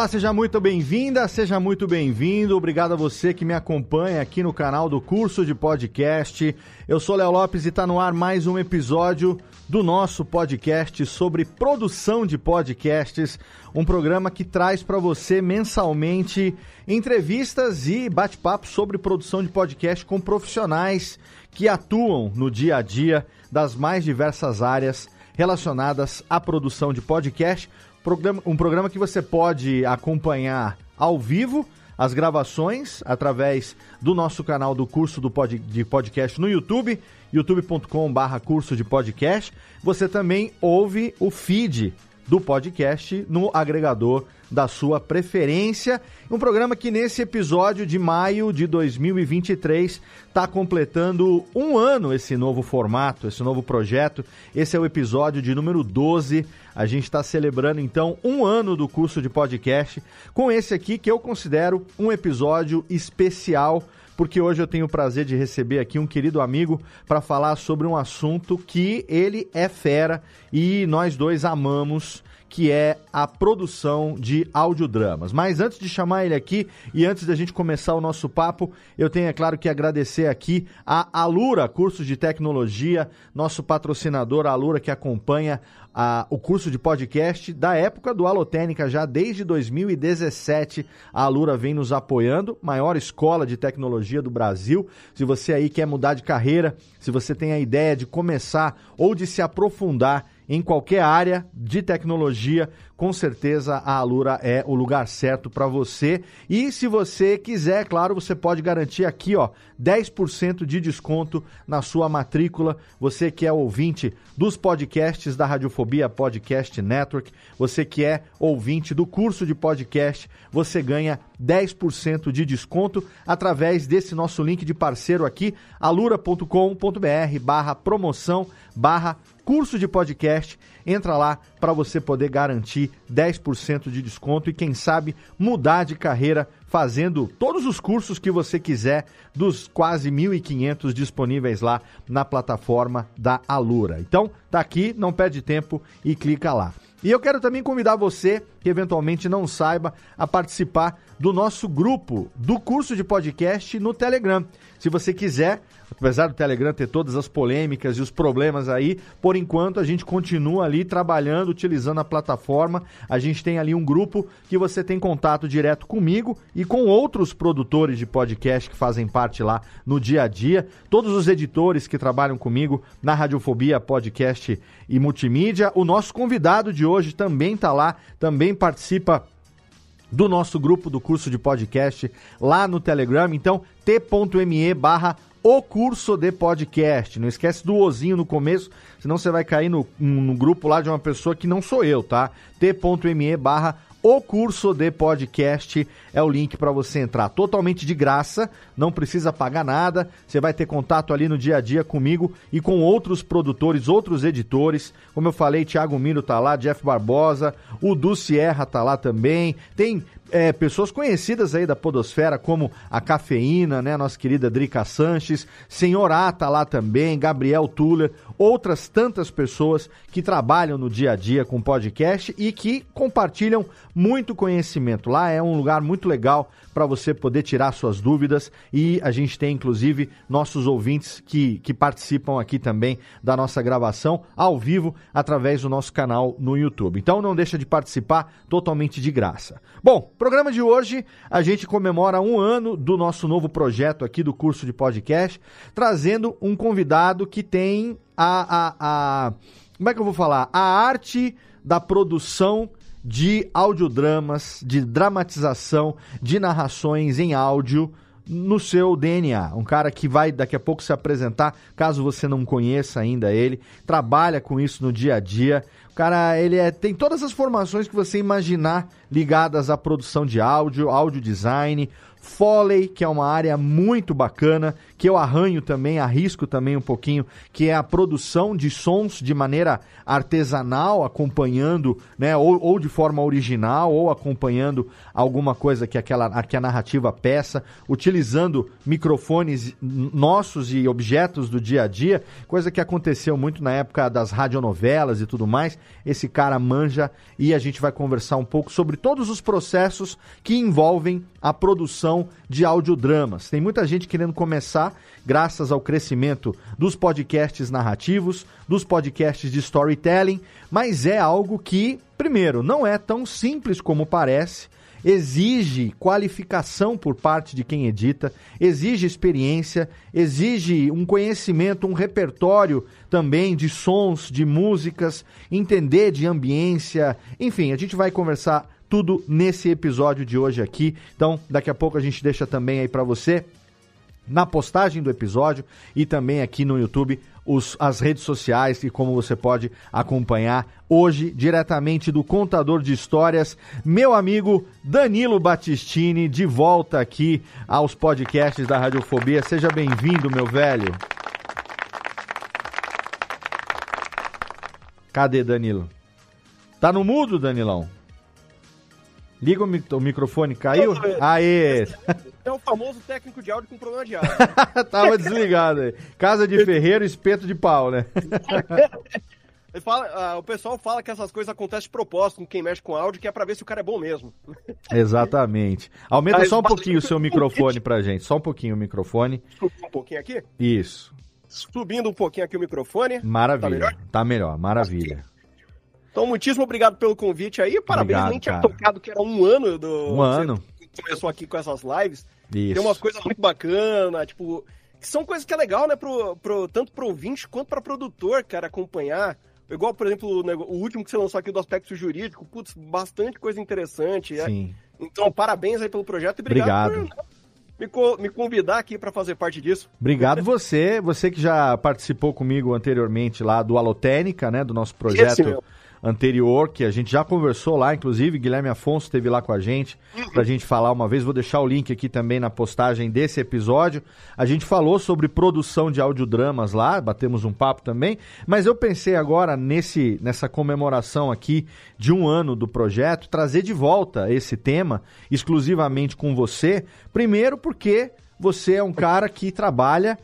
Olá, seja muito bem-vinda, seja muito bem-vindo. Obrigado a você que me acompanha aqui no canal do curso de podcast. Eu sou Léo Lopes e está no ar mais um episódio do nosso podcast sobre produção de podcasts, um programa que traz para você mensalmente entrevistas e bate-papo sobre produção de podcast com profissionais que atuam no dia a dia das mais diversas áreas relacionadas à produção de podcast Programa, um programa que você pode acompanhar ao vivo as gravações através do nosso canal do curso do pod, de podcast no YouTube, youtube.com/barra curso de podcast. Você também ouve o feed do podcast no agregador da sua preferência. Um programa que nesse episódio de maio de 2023 está completando um ano esse novo formato, esse novo projeto. Esse é o episódio de número 12. A gente está celebrando então um ano do curso de podcast com esse aqui que eu considero um episódio especial porque hoje eu tenho o prazer de receber aqui um querido amigo para falar sobre um assunto que ele é fera e nós dois amamos que é a produção de audiodramas. Mas antes de chamar ele aqui e antes da gente começar o nosso papo, eu tenho, é claro, que agradecer aqui a Alura Cursos de Tecnologia, nosso patrocinador, Alura, que acompanha a, o curso de podcast da época do Alotênica, já desde 2017. A Alura vem nos apoiando, maior escola de tecnologia do Brasil. Se você aí quer mudar de carreira, se você tem a ideia de começar ou de se aprofundar em qualquer área de tecnologia, com certeza a Alura é o lugar certo para você. E se você quiser, claro, você pode garantir aqui, ó, 10% de desconto na sua matrícula. Você que é ouvinte dos podcasts da Radiofobia Podcast Network, você que é ouvinte do curso de podcast, você ganha 10% de desconto através desse nosso link de parceiro aqui, alura.com.br barra promoção barra curso de podcast. Entra lá para você poder garantir 10% de desconto e, quem sabe, mudar de carreira fazendo todos os cursos que você quiser dos quase 1.500 disponíveis lá na plataforma da Alura. Então, tá aqui, não perde tempo e clica lá. E eu quero também convidar você, que eventualmente não saiba, a participar do nosso grupo do curso de podcast no Telegram. Se você quiser, apesar do Telegram ter todas as polêmicas e os problemas aí, por enquanto a gente continua ali trabalhando, utilizando a plataforma. A gente tem ali um grupo que você tem contato direto comigo e com outros produtores de podcast que fazem parte lá no dia a dia. Todos os editores que trabalham comigo na Radiofobia Podcast e Multimídia. O nosso convidado de hoje também está lá, também participa do nosso grupo do curso de podcast lá no Telegram. Então, t.me barra o curso de podcast. Não esquece do ozinho no começo, senão você vai cair no, no grupo lá de uma pessoa que não sou eu, tá? t.me barra o curso de podcast é o link para você entrar totalmente de graça, não precisa pagar nada. Você vai ter contato ali no dia a dia comigo e com outros produtores, outros editores. Como eu falei, Thiago Miro tá lá, Jeff Barbosa, o Du Sierra tá lá também. Tem é, pessoas conhecidas aí da Podosfera, como a Cafeína, né? Nossa querida Drica Sanches, Senhor A tá lá também, Gabriel Tuller, outras tantas pessoas que trabalham no dia a dia com podcast e que compartilham muito conhecimento. Lá é um lugar muito legal para você poder tirar suas dúvidas e a gente tem inclusive nossos ouvintes que, que participam aqui também da nossa gravação ao vivo através do nosso canal no YouTube. Então não deixa de participar totalmente de graça. Bom, programa de hoje a gente comemora um ano do nosso novo projeto aqui do curso de podcast, trazendo um convidado que tem a, a, a como é que eu vou falar? A arte da produção de audiodramas, de dramatização, de narrações em áudio no seu DNA. Um cara que vai daqui a pouco se apresentar, caso você não conheça ainda ele, trabalha com isso no dia a dia. O cara, ele é, tem todas as formações que você imaginar ligadas à produção de áudio, áudio design, Foley, que é uma área muito bacana, que eu arranho também, arrisco também um pouquinho, que é a produção de sons de maneira artesanal, acompanhando, né, ou, ou de forma original, ou acompanhando alguma coisa que aquela que a narrativa peça, utilizando microfones nossos e objetos do dia a dia, coisa que aconteceu muito na época das radionovelas e tudo mais. Esse cara manja e a gente vai conversar um pouco sobre todos os processos que envolvem a produção de audiodramas. Tem muita gente querendo começar, graças ao crescimento dos podcasts narrativos, dos podcasts de storytelling, mas é algo que, primeiro, não é tão simples como parece exige qualificação por parte de quem edita, exige experiência, exige um conhecimento, um repertório também de sons, de músicas, entender de ambiência, enfim, a gente vai conversar tudo nesse episódio de hoje aqui. Então, daqui a pouco a gente deixa também aí para você na postagem do episódio e também aqui no YouTube os, as redes sociais e como você pode acompanhar hoje diretamente do contador de histórias, meu amigo Danilo Battistini, de volta aqui aos podcasts da Radiofobia. Seja bem-vindo, meu velho. Cadê Danilo? Tá no mudo, Danilão? Liga o, mi o microfone, caiu? Aê! É o famoso técnico de áudio com problema de áudio. Tava desligado aí. Casa de ferreiro, espeto de pau, né? Fala, uh, o pessoal fala que essas coisas acontecem de propósito com quem mexe com áudio, que é pra ver se o cara é bom mesmo. Exatamente. Aumenta Mas, só um pouquinho o seu microfone pra gente. Só um pouquinho o microfone. Um pouquinho aqui? Isso. Subindo um pouquinho aqui o microfone. Maravilha. Tá melhor? Tá melhor, maravilha. Então, muitíssimo obrigado pelo convite aí. Parabéns, obrigado, nem tinha cara. tocado que era um ano do. Um ano. Começou aqui com essas lives. Isso. Tem umas coisas muito bacanas, tipo. Que são coisas que é legal, né? Pro, pro, tanto pro ouvinte quanto pra produtor, cara, acompanhar. Igual, por exemplo, o, último que você lançou aqui do aspecto jurídico. Putz, bastante coisa interessante. É. Sim. É. Então, parabéns aí pelo projeto e obrigado, obrigado. por me, co me convidar aqui para fazer parte disso. Obrigado você, você que já participou comigo anteriormente lá do Alotênica, né, do nosso projeto. Anterior, que a gente já conversou lá, inclusive Guilherme Afonso esteve lá com a gente para a gente falar uma vez. Vou deixar o link aqui também na postagem desse episódio. A gente falou sobre produção de audiodramas lá, batemos um papo também, mas eu pensei agora nesse nessa comemoração aqui de um ano do projeto, trazer de volta esse tema exclusivamente com você. Primeiro porque você é um cara que trabalha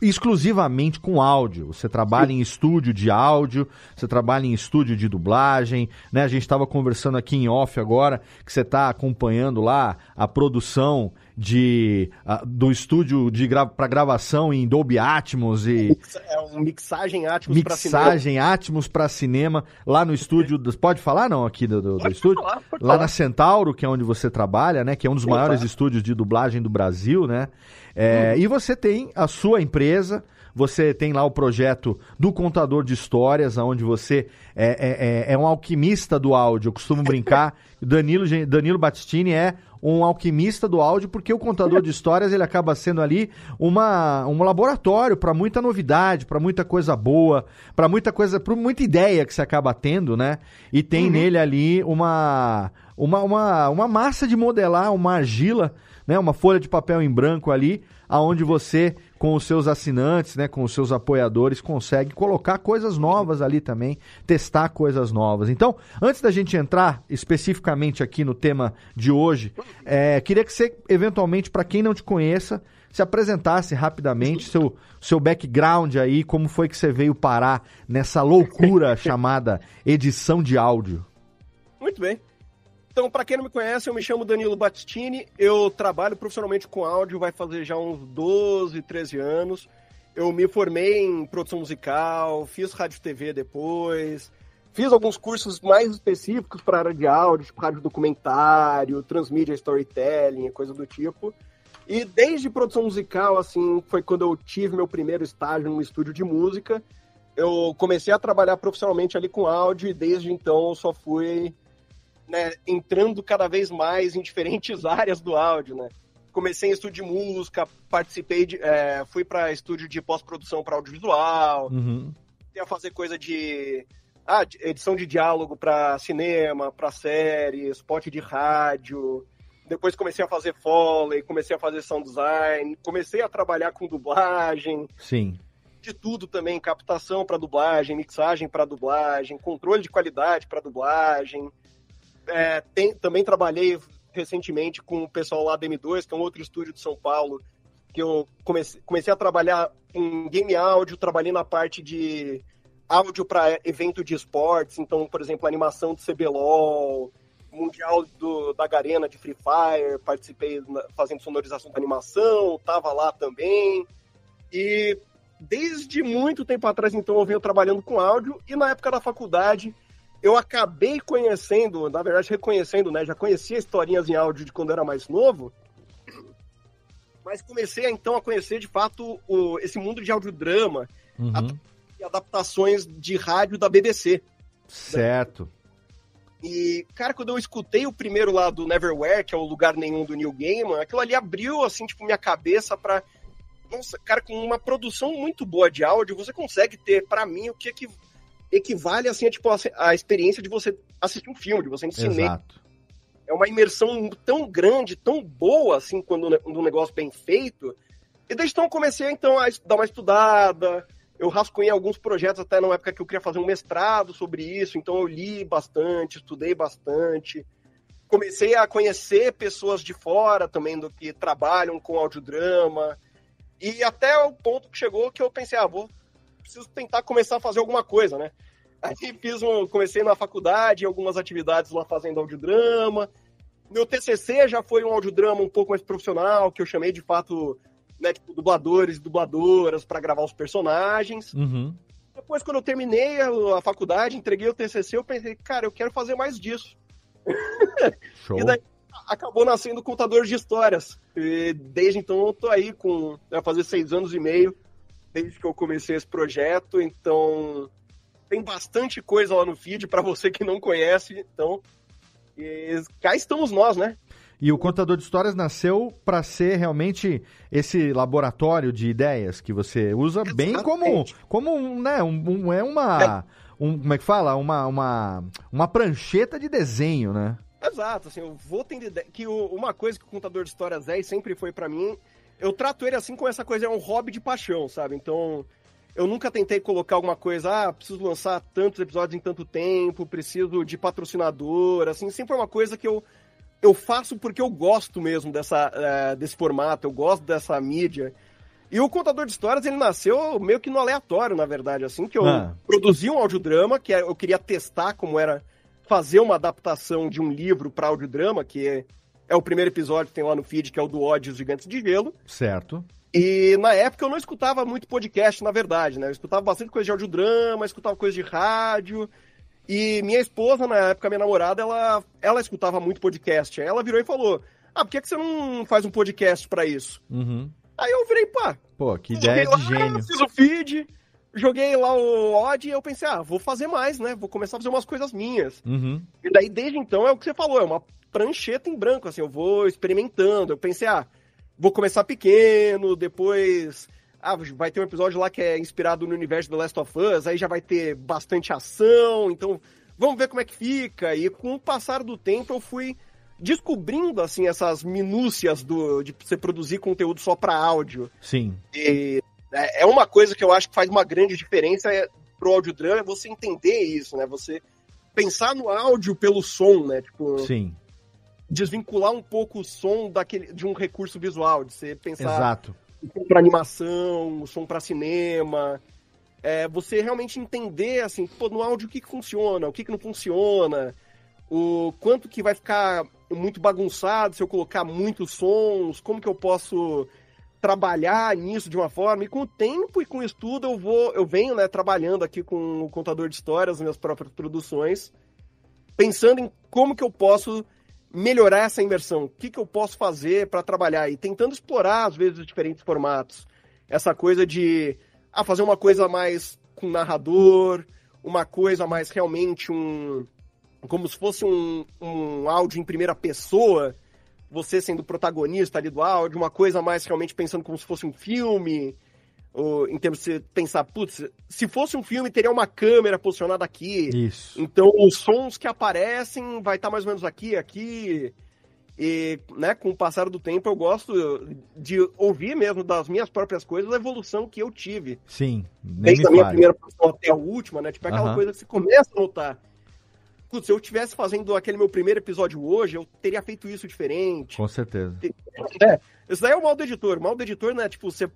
exclusivamente com áudio. Você trabalha em estúdio de áudio, você trabalha em estúdio de dublagem, né? A gente estava conversando aqui em off agora que você está acompanhando lá a produção de uh, do estúdio de gra para gravação em Dolby Atmos e é um mixagem Atmos mixagem para Atmos para cinema lá no estúdio pode falar não aqui do, do, do estúdio falar, lá falar. na Centauro que é onde você trabalha né que é um dos maiores estúdios de dublagem do Brasil né é, hum. e você tem a sua empresa você tem lá o projeto do contador de histórias, onde você é, é, é, é um alquimista do áudio. Eu costumo brincar. Danilo, Danilo Battistini é um alquimista do áudio, porque o contador de histórias ele acaba sendo ali uma, um laboratório para muita novidade, para muita coisa boa, para muita coisa, para muita ideia que você acaba tendo, né? E tem uhum. nele ali uma, uma, uma, uma massa de modelar, uma argila, né? Uma folha de papel em branco ali, aonde você com os seus assinantes, né, com os seus apoiadores, consegue colocar coisas novas ali também, testar coisas novas. Então, antes da gente entrar especificamente aqui no tema de hoje, é, queria que você, eventualmente, para quem não te conheça, se apresentasse rapidamente seu, seu background aí, como foi que você veio parar nessa loucura chamada edição de áudio. Muito bem. Então, para quem não me conhece, eu me chamo Danilo Battistini, eu trabalho profissionalmente com áudio, vai fazer já uns 12, 13 anos. Eu me formei em produção musical, fiz rádio TV depois, fiz alguns cursos mais específicos para a área de áudio, tipo rádio documentário, transmídia storytelling, coisa do tipo. E desde produção musical, assim, foi quando eu tive meu primeiro estágio num estúdio de música. Eu comecei a trabalhar profissionalmente ali com áudio e desde então eu só fui né, entrando cada vez mais em diferentes áreas do áudio, né? comecei em estúdio de música, participei de. É, fui para estúdio de pós-produção para audiovisual, Uhum. a fazer coisa de. Ah, edição de diálogo para cinema, para série, spot de rádio. Depois comecei a fazer foley, comecei a fazer sound design, comecei a trabalhar com dublagem, Sim. de tudo também, captação para dublagem, mixagem para dublagem, controle de qualidade para dublagem. É, tem- também trabalhei recentemente com o pessoal lá da M2, que é um outro estúdio de São Paulo, que eu comecei, comecei a trabalhar em game áudio, trabalhei na parte de áudio para evento de esportes, então, por exemplo, animação do CBLOL, Mundial do, da Garena de Free Fire, participei na- fazendo sonorização da animação, tava lá também. E desde muito tempo atrás, então, eu venho trabalhando com áudio, e na época da faculdade, eu acabei conhecendo, na verdade, reconhecendo, né? Já conhecia historinhas em áudio de quando eu era mais novo, mas comecei então a conhecer de fato o, esse mundo de audiodrama Uhum. e adaptações de rádio da BBC. Certo. E, cara, quando eu escutei o primeiro lá do Neverwhere, que é o Lugar Nenhum do Neil Gaiman, aquilo ali abriu, assim, tipo, minha cabeça pra... Nossa, cara, com uma produção muito boa de áudio, você consegue ter, pra mim, o que equi- equivale, assim, a, tipo, a, a experiência de você assistir um filme, de você cinema. Exato. É uma imersão tão grande, tão boa, assim, quando, um negócio bem feito. E desde então comecei, então, a dar uma estudada. Eu rascunhei alguns projetos até na época que eu queria fazer um mestrado sobre isso, então eu li bastante, estudei bastante. Comecei a conhecer pessoas de fora também do que trabalham com audiodrama. E até o ponto que chegou que eu pensei, ah, vou preciso tentar começar a fazer alguma coisa, né? Aí fiz um, comecei na faculdade, algumas atividades lá fazendo audiodrama. Meu TCC já foi um audiodrama um pouco mais profissional, que eu chamei de fato, né, tipo, dubladores e dubladoras para gravar os personagens. Uhum. Depois, quando eu terminei a, a faculdade, entreguei o TCC, eu pensei, cara, eu quero fazer mais disso. E daí acabou nascendo o contador de histórias. E desde então eu tô aí com. Vai fazer seis anos e meio, desde que eu comecei esse projeto. Então tem bastante coisa lá no feed para você que não conhece. Então, e cá estamos nós, né? E o contador de histórias nasceu para ser realmente esse laboratório de ideias que você usa bem como Exatamente. como um, né, um, um- é uma um, como é que fala? Uma, uma uma prancheta de desenho, né? Exato, assim, eu vou ter ideia que o- uma coisa que o contador de histórias é e sempre foi pra mim, eu trato ele assim com essa coisa, é um hobby de paixão, sabe? Então, eu nunca tentei colocar alguma coisa, ah, preciso lançar tantos episódios em tanto tempo, preciso de patrocinador, assim, sempre é uma coisa que eu, eu faço porque eu gosto mesmo dessa, eh, desse formato, eu gosto dessa mídia. E o contador de histórias, ele nasceu meio que no aleatório, na verdade, assim, que eu Ah. produzi um audiodrama, que eu queria testar como era fazer uma adaptação de um livro para audiodrama, que é, é o primeiro episódio que tem lá no feed, que é o do ódio os gigantes de gelo. Certo. E na época eu não escutava muito podcast, na verdade, né? Eu escutava bastante coisa de audiodrama, escutava coisa de rádio. E minha esposa, na época, minha namorada, ela, ela escutava muito podcast. Aí ela virou e falou: Ah, por que, que você não faz um podcast para isso? Uhum. Aí eu virei, pá, Pô, que ideia joguei de lá, gênio. Fiz o feed, joguei lá o odd e eu pensei, ah, vou fazer mais, né? Vou começar a fazer umas coisas minhas. Uhum. E daí, desde então, é o que você falou, é uma prancheta em branco, assim, eu vou experimentando. Eu pensei, ah, vou começar pequeno, depois. Ah, vai ter um episódio lá que é inspirado no universo do Last of Us, aí já vai ter bastante ação, então vamos ver como é que fica. E com o passar do tempo eu fui descobrindo, assim, essas minúcias do, de você produzir conteúdo só para áudio. Sim. E é é uma coisa que eu acho que faz uma grande diferença é, pro audiodrama, é você entender isso, né? Você pensar no áudio pelo som, né? Tipo, Sim. Desvincular um pouco o som daquele, de um recurso visual, de você pensar Exato. o som para animação, o som para cinema. É, você realmente entender, assim, pô, no áudio o que, que funciona, o que, que não funciona, o quanto que vai ficar muito bagunçado se eu colocar muitos sons, como que eu posso trabalhar nisso de uma forma. E com o tempo e com o estudo eu vou, eu venho, né, trabalhando aqui com o contador de histórias minhas próprias produções, pensando em como que eu posso melhorar essa imersão, o que, que eu posso fazer para trabalhar? E tentando explorar às vezes os diferentes formatos. Essa coisa de ah, fazer uma coisa mais com narrador, uma coisa mais realmente um como se fosse um, um áudio em primeira pessoa, você sendo protagonista ali do áudio, uma coisa mais realmente pensando como se fosse um filme, ou, em termos de pensar, putz, se fosse um filme, teria uma câmera posicionada aqui. Isso. Então, os sons que aparecem vai estar mais ou menos aqui, aqui. E, né, com o passar do tempo, eu gosto de ouvir mesmo das minhas próprias coisas a evolução que eu tive. Sim. Desde a minha primeira produção até a última, né? Tipo, é aquela uhum. coisa que você começa a notar. Putz, se eu estivesse fazendo aquele meu primeiro episódio hoje, eu teria feito isso diferente. Com certeza. É, isso daí é o mal do editor. O mal do editor, né? Tipo, você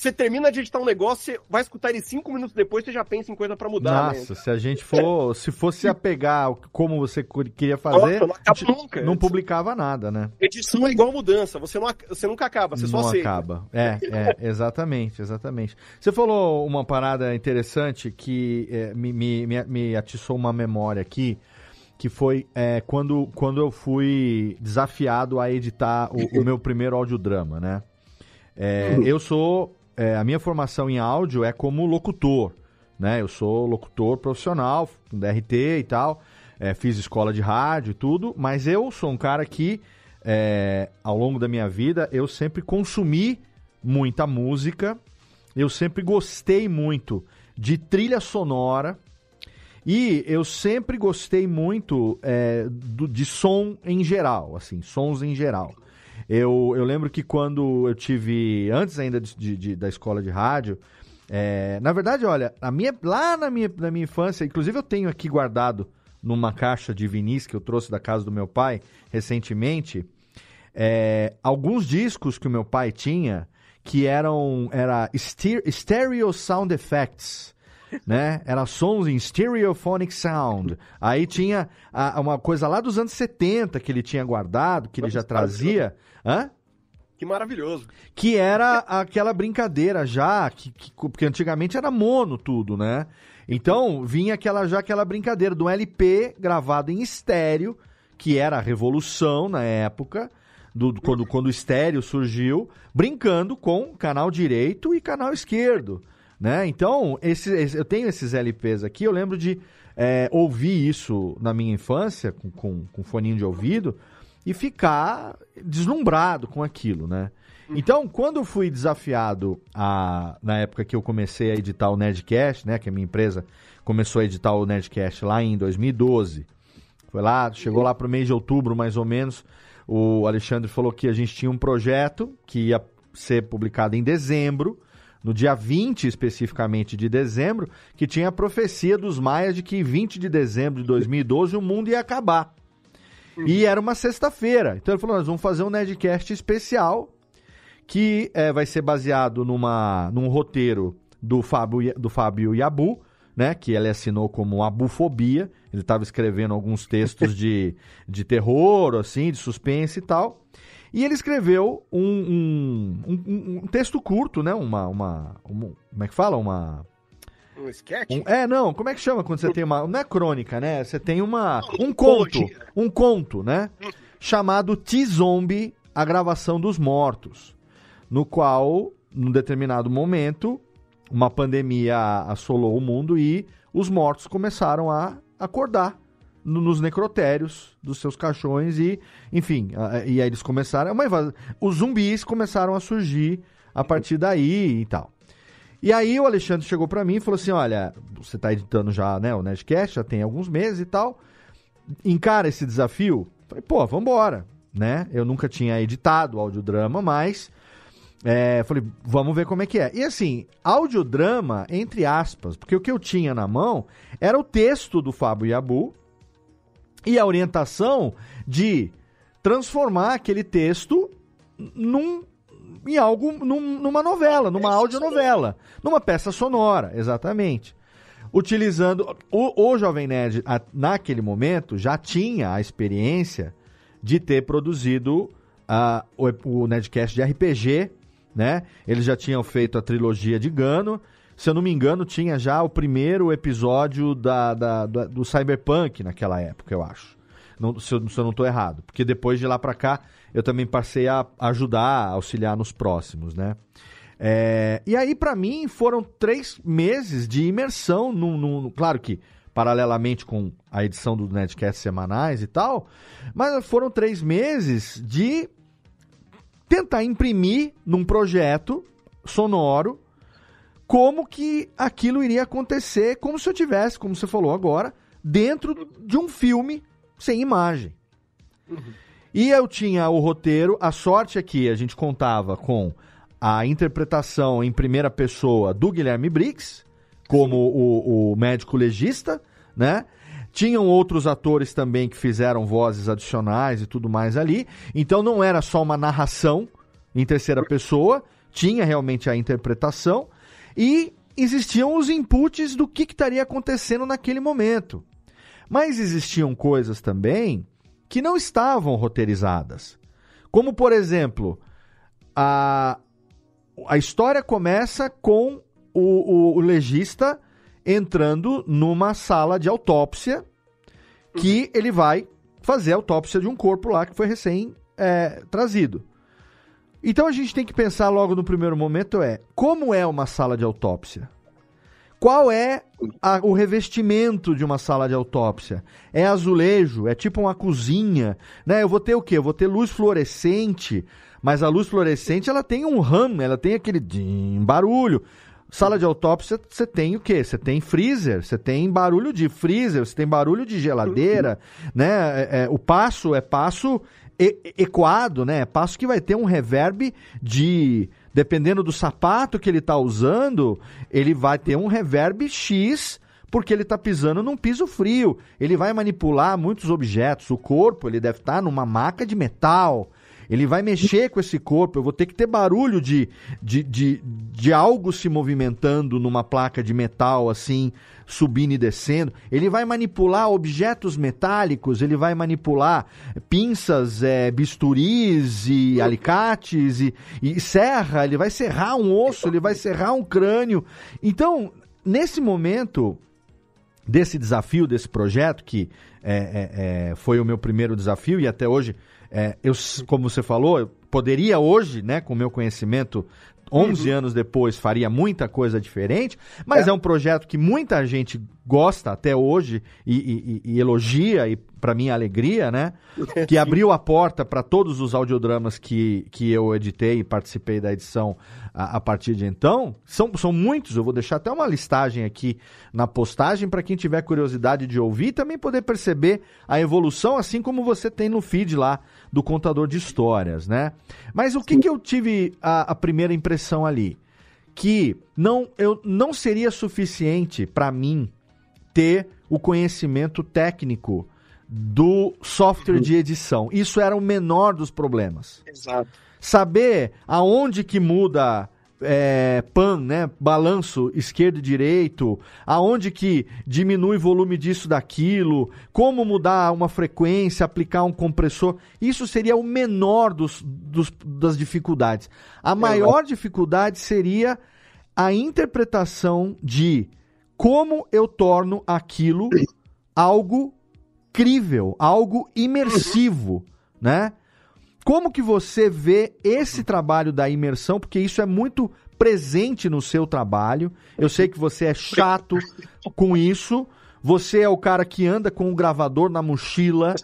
você termina de editar um negócio, você vai escutar ele cinco minutos depois, você já pensa em coisa para mudar. Né? Nossa, né? se a gente for, se fosse apegar como você queria fazer, Nossa, não, nunca. não publicava nada, né? Edição é igual mudança, você, não, você nunca acaba, você não só aceita. acaba. É, é, exatamente, exatamente. Você falou uma parada interessante que é, me, me, me atiçou uma memória aqui que foi é, quando, quando eu fui desafiado a editar o, o meu primeiro audiodrama, né? É, eu sou é, a minha formação em áudio é como locutor, né? Eu sou locutor profissional, com DRT e tal, é, fiz escola de rádio e tudo, mas eu sou um cara que, é, ao longo da minha vida, eu sempre consumi muita música, eu sempre gostei muito de trilha sonora e eu sempre gostei muito é, do, de som em geral, assim, sons em geral. Eu, eu lembro que quando eu tive, antes ainda de, de, de da escola de rádio, é, na verdade, olha, a minha, lá na minha, na minha infância, inclusive eu tenho aqui guardado numa caixa de vinis que eu trouxe da casa do meu pai recentemente, é, alguns discos que o meu pai tinha que eram era stereo sound effects né? Era sons em stereophonic sound. Aí tinha a, uma coisa lá dos anos 70 que ele tinha guardado, que ele já trazia. Hã? Que maravilhoso. Que era aquela brincadeira já, que, que, porque antigamente era mono tudo, né? Então vinha aquela já aquela brincadeira do LP gravado em estéreo, que era a revolução na época, do, quando, quando o estéreo surgiu, brincando com canal direito e canal esquerdo. Né? Então, esse, esse, eu tenho esses LPs aqui, eu lembro de é, ouvir isso na minha infância, com, com, com foninho de ouvido, e ficar deslumbrado com aquilo, né? Então, quando eu fui desafiado a, na época que eu comecei a editar o Nerdcast, né, que a minha empresa começou a editar o Nerdcast lá em 2012. Foi lá, chegou lá para o mês de outubro, mais ou menos. O Alexandre falou que a gente tinha um projeto que ia ser publicado em dezembro no dia 20 especificamente de dezembro, que tinha a profecia dos maias de que 20 de dezembro de 2012 o mundo ia acabar. E era uma sexta-feira. Então ele falou: nós vamos fazer um Nerdcast especial que é, vai ser baseado numa, num roteiro do Fábio, do Fábio Yabu, né? Que ele assinou como Abufobia. Ele estava escrevendo alguns textos de, de terror, assim, de suspense e tal. E ele escreveu um, um, um, um texto curto, né? Uma, uma, uma, Como é que fala? Uma. Um sketch? É, não, como é que chama quando você tem uma. Não é crônica, né? Você tem uma. Um conto. Um conto, né? Chamado T-Zombie, a gravação dos mortos. No qual, num determinado momento, uma pandemia assolou o mundo e os mortos começaram a acordar no, nos necrotérios dos seus caixões e, enfim, a, e aí eles começaram, uma invasão, os zumbis começaram a surgir a partir daí e tal. E aí o Alexandre chegou para mim e falou assim, olha, você tá editando já, né, o Nerdcast, já tem alguns meses e tal, encara esse desafio? Falei, pô, vambora, né? Eu nunca tinha editado audiodrama, mas é, falei, vamos ver como é que é. E assim, audiodrama, entre aspas, porque o que eu tinha na mão era o texto do Fábio Yabu, e a orientação de transformar aquele texto num, em algo, num, numa novela, numa audionovela, numa peça sonora, exatamente. Utilizando. O, o Jovem Nerd, a, naquele momento, já tinha a experiência de ter produzido uh, o, o Nerdcast de RPG, né? Eles já tinham feito a trilogia de Gano se eu não me engano, tinha já o primeiro episódio da, da, da do Cyberpunk naquela época, eu acho. Não, se, eu, se eu não estou errado. Porque depois de lá para cá, eu também passei a ajudar, a auxiliar nos próximos, né? É, e aí, para mim, foram três meses de imersão. No, no, claro que, paralelamente com a edição do Netcast semanais e tal, mas foram três meses de tentar imprimir num projeto sonoro como que aquilo iria acontecer, como se eu tivesse, como você falou agora, dentro de um filme sem imagem. Uhum. E eu tinha o roteiro, a sorte é que a gente contava com a interpretação em primeira pessoa do Guilherme Briggs, como o, o, médico legista, né? Tinham outros atores também que fizeram vozes adicionais e tudo mais ali. Então não era só uma narração em terceira pessoa, tinha realmente a interpretação e existiam os inputs do que, estaria acontecendo naquele momento. Mas existiam coisas também que não estavam roteirizadas. Como, por exemplo, a, a história começa com o, o, o legista entrando numa sala de autópsia que ele vai fazer a autópsia de um corpo lá que foi recém é, trazido. Então a gente tem que pensar logo no primeiro momento é como é uma sala de autópsia? Qual é a, o revestimento de uma sala de autópsia? É azulejo? É tipo uma cozinha? Né? Eu vou ter o quê? Eu vou ter luz fluorescente, mas a luz fluorescente ela tem um ram, ela tem aquele barulho. Sala de autópsia, você tem o quê? Você tem freezer, você tem barulho de freezer, você tem barulho de geladeira, né? É, é, o passo é passo ecoado, né? Passo que vai ter um reverb de dependendo do sapato que ele está usando, ele vai ter um reverb X porque ele está pisando num piso frio. Ele vai manipular muitos objetos. O corpo ele deve estar tá numa maca de metal. Ele vai mexer com esse corpo, eu vou ter que ter barulho de, de, de, de algo se movimentando numa placa de metal, assim, subindo e descendo. Ele vai manipular objetos metálicos, ele vai manipular pinças, é, bisturis e alicates e, e serra, ele vai serrar um osso, ele vai serrar um crânio. Então, nesse momento desse desafio, desse projeto, que é, é, é, foi o meu primeiro desafio e até hoje é, eu, como você falou, eu poderia hoje, né, com o meu conhecimento, 11 uhum. anos depois, faria muita coisa diferente, mas é, é um projeto que muita gente gosta até hoje e, e, e elogia, e para minha alegria, né? Que abriu a porta para todos os audiodramas que, que eu editei e participei da edição a, a, partir de então. São, são muitos, eu vou deixar até uma listagem aqui na postagem para quem tiver curiosidade de ouvir e também poder perceber a evolução, assim como você tem no feed lá do contador de histórias, né? Mas o que, que eu tive a, a primeira impressão ali? Que não, eu, não seria suficiente para mim ter o conhecimento técnico do software de edição. Isso era o menor dos problemas. Exato. Saber aonde que muda é, pan, né, balanço esquerdo e direito, aonde que diminui o volume disso daquilo, como mudar uma frequência, aplicar um compressor, isso seria o menor dos, dos das dificuldades. A maior dificuldade seria a interpretação de como eu torno aquilo algo crível, algo imersivo, né? Como que você vê esse trabalho da imersão? Porque isso é muito presente no seu trabalho. Eu sei que você é chato com isso. Você é o cara que anda com o gravador na mochila.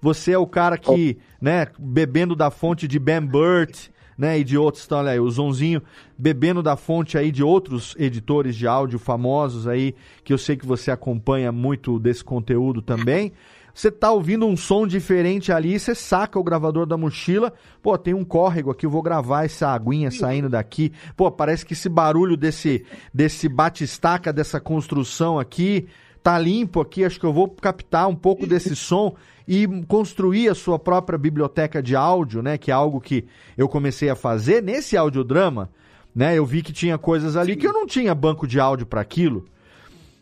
Você é o cara que, né, bebendo da fonte de Ben Burt, né, e de outros, então, olha aí, o Zonzinho bebendo da fonte aí de outros editores de áudio famosos aí, que eu sei que você acompanha muito desse conteúdo também. Você tá ouvindo um som diferente ali, você saca o gravador da mochila, pô, tem um córrego aqui, eu vou gravar essa aguinha saindo daqui. Pô, parece que esse barulho desse desse batistaca dessa construção aqui tá limpo aqui, acho que eu vou captar um pouco desse som e construir a sua própria biblioteca de áudio, né? Que é algo que eu comecei a fazer nesse audiodrama, né? Eu vi que tinha coisas ali Sim. que eu não tinha banco de áudio para aquilo.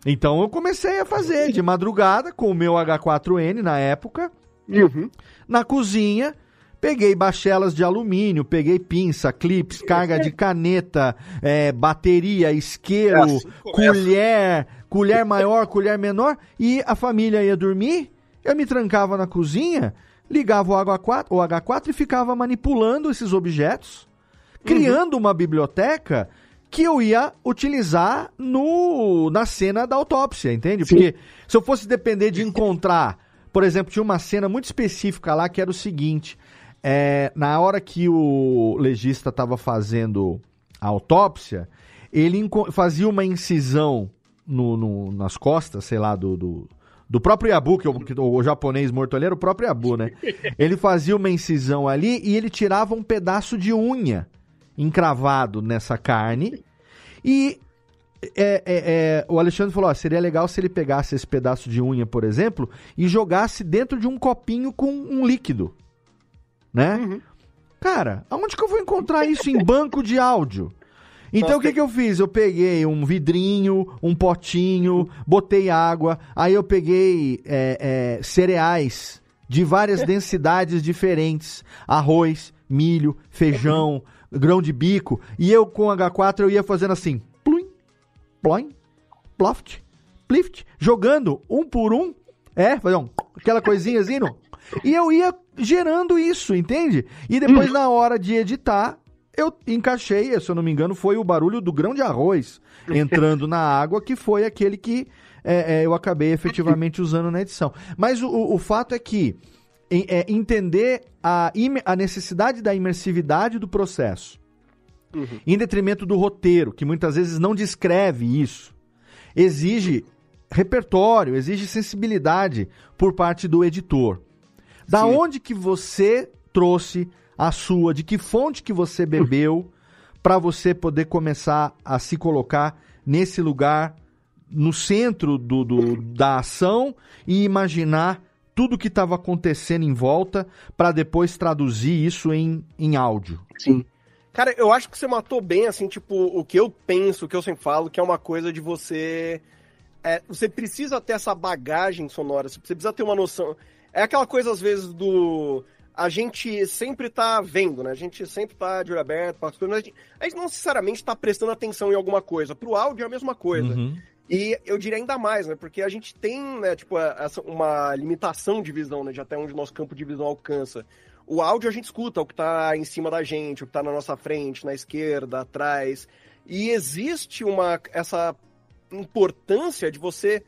Então eu comecei a fazer de madrugada com o meu H4N na época, uhum. na cozinha. Peguei bachelas de alumínio, peguei pinça, clips, carga de caneta, é, bateria, isqueiro, é assim colher, colher maior, colher menor, e a família ia dormir eu me trancava na cozinha, ligava o H4, o H4 e ficava manipulando esses objetos, criando uhum. uma biblioteca que eu ia utilizar no, na cena da autópsia, entende? Sim. Porque se eu fosse depender de encontrar, por exemplo, tinha uma cena muito específica lá que era o seguinte: é, na hora que o legista estava fazendo a autópsia, ele fazia uma incisão no, no, nas costas, sei lá, do, do, do próprio Yabu, que o, que o japonês morto ali era o próprio Yabu, né? Ele fazia uma incisão ali e ele tirava um pedaço de unha encravado nessa carne e é, é, é, o Alexandre falou: ó, seria legal se ele pegasse esse pedaço de unha, por exemplo, e jogasse dentro de um copinho com um líquido. Né? Uhum. Cara, aonde que eu vou encontrar isso em banco de áudio? Então o que, que eu fiz? Eu peguei um vidrinho, um potinho, botei água, aí eu peguei é, é, cereais de várias densidades diferentes: arroz, milho, feijão, grão de bico, e eu com H4 eu ia fazendo assim ploin, ploft, plift, jogando um por um, é, fazer um, aquela coisinha assim, não? e eu ia gerando isso, entende? E depois na hora de editar, eu encaixei, se eu não me engano, foi o barulho do grão de arroz entrando na água, que foi aquele que é, é, eu acabei efetivamente usando na edição. Mas o, o fato é que é, entender a, a necessidade da imersividade do processo uhum. em detrimento do roteiro, que muitas vezes não descreve isso. Exige repertório, exige sensibilidade por parte do editor. Da Sim. onde que você trouxe a sua, de que fonte que você bebeu para você poder começar a se colocar nesse lugar no centro do, do da ação e imaginar tudo que estava acontecendo em volta para depois traduzir isso em, em áudio. Sim. Cara, eu acho que você matou bem, assim, tipo, o que eu penso, o que eu sempre falo, que é uma coisa de você. É, você precisa ter essa bagagem sonora, você precisa ter uma noção. É aquela coisa, às vezes, do. A gente sempre tá vendo, né? A gente sempre tá de olho aberto, a gente, a gente não necessariamente tá prestando atenção em alguma coisa. Pro áudio é a mesma coisa. Uhum. E eu diria ainda mais, né? Porque a gente tem, né, tipo, essa, uma limitação de visão, né? De até onde o nosso campo de visão alcança. O áudio a gente escuta o que está em cima da gente, o que está na nossa frente, na esquerda, atrás. E existe uma essa importância de você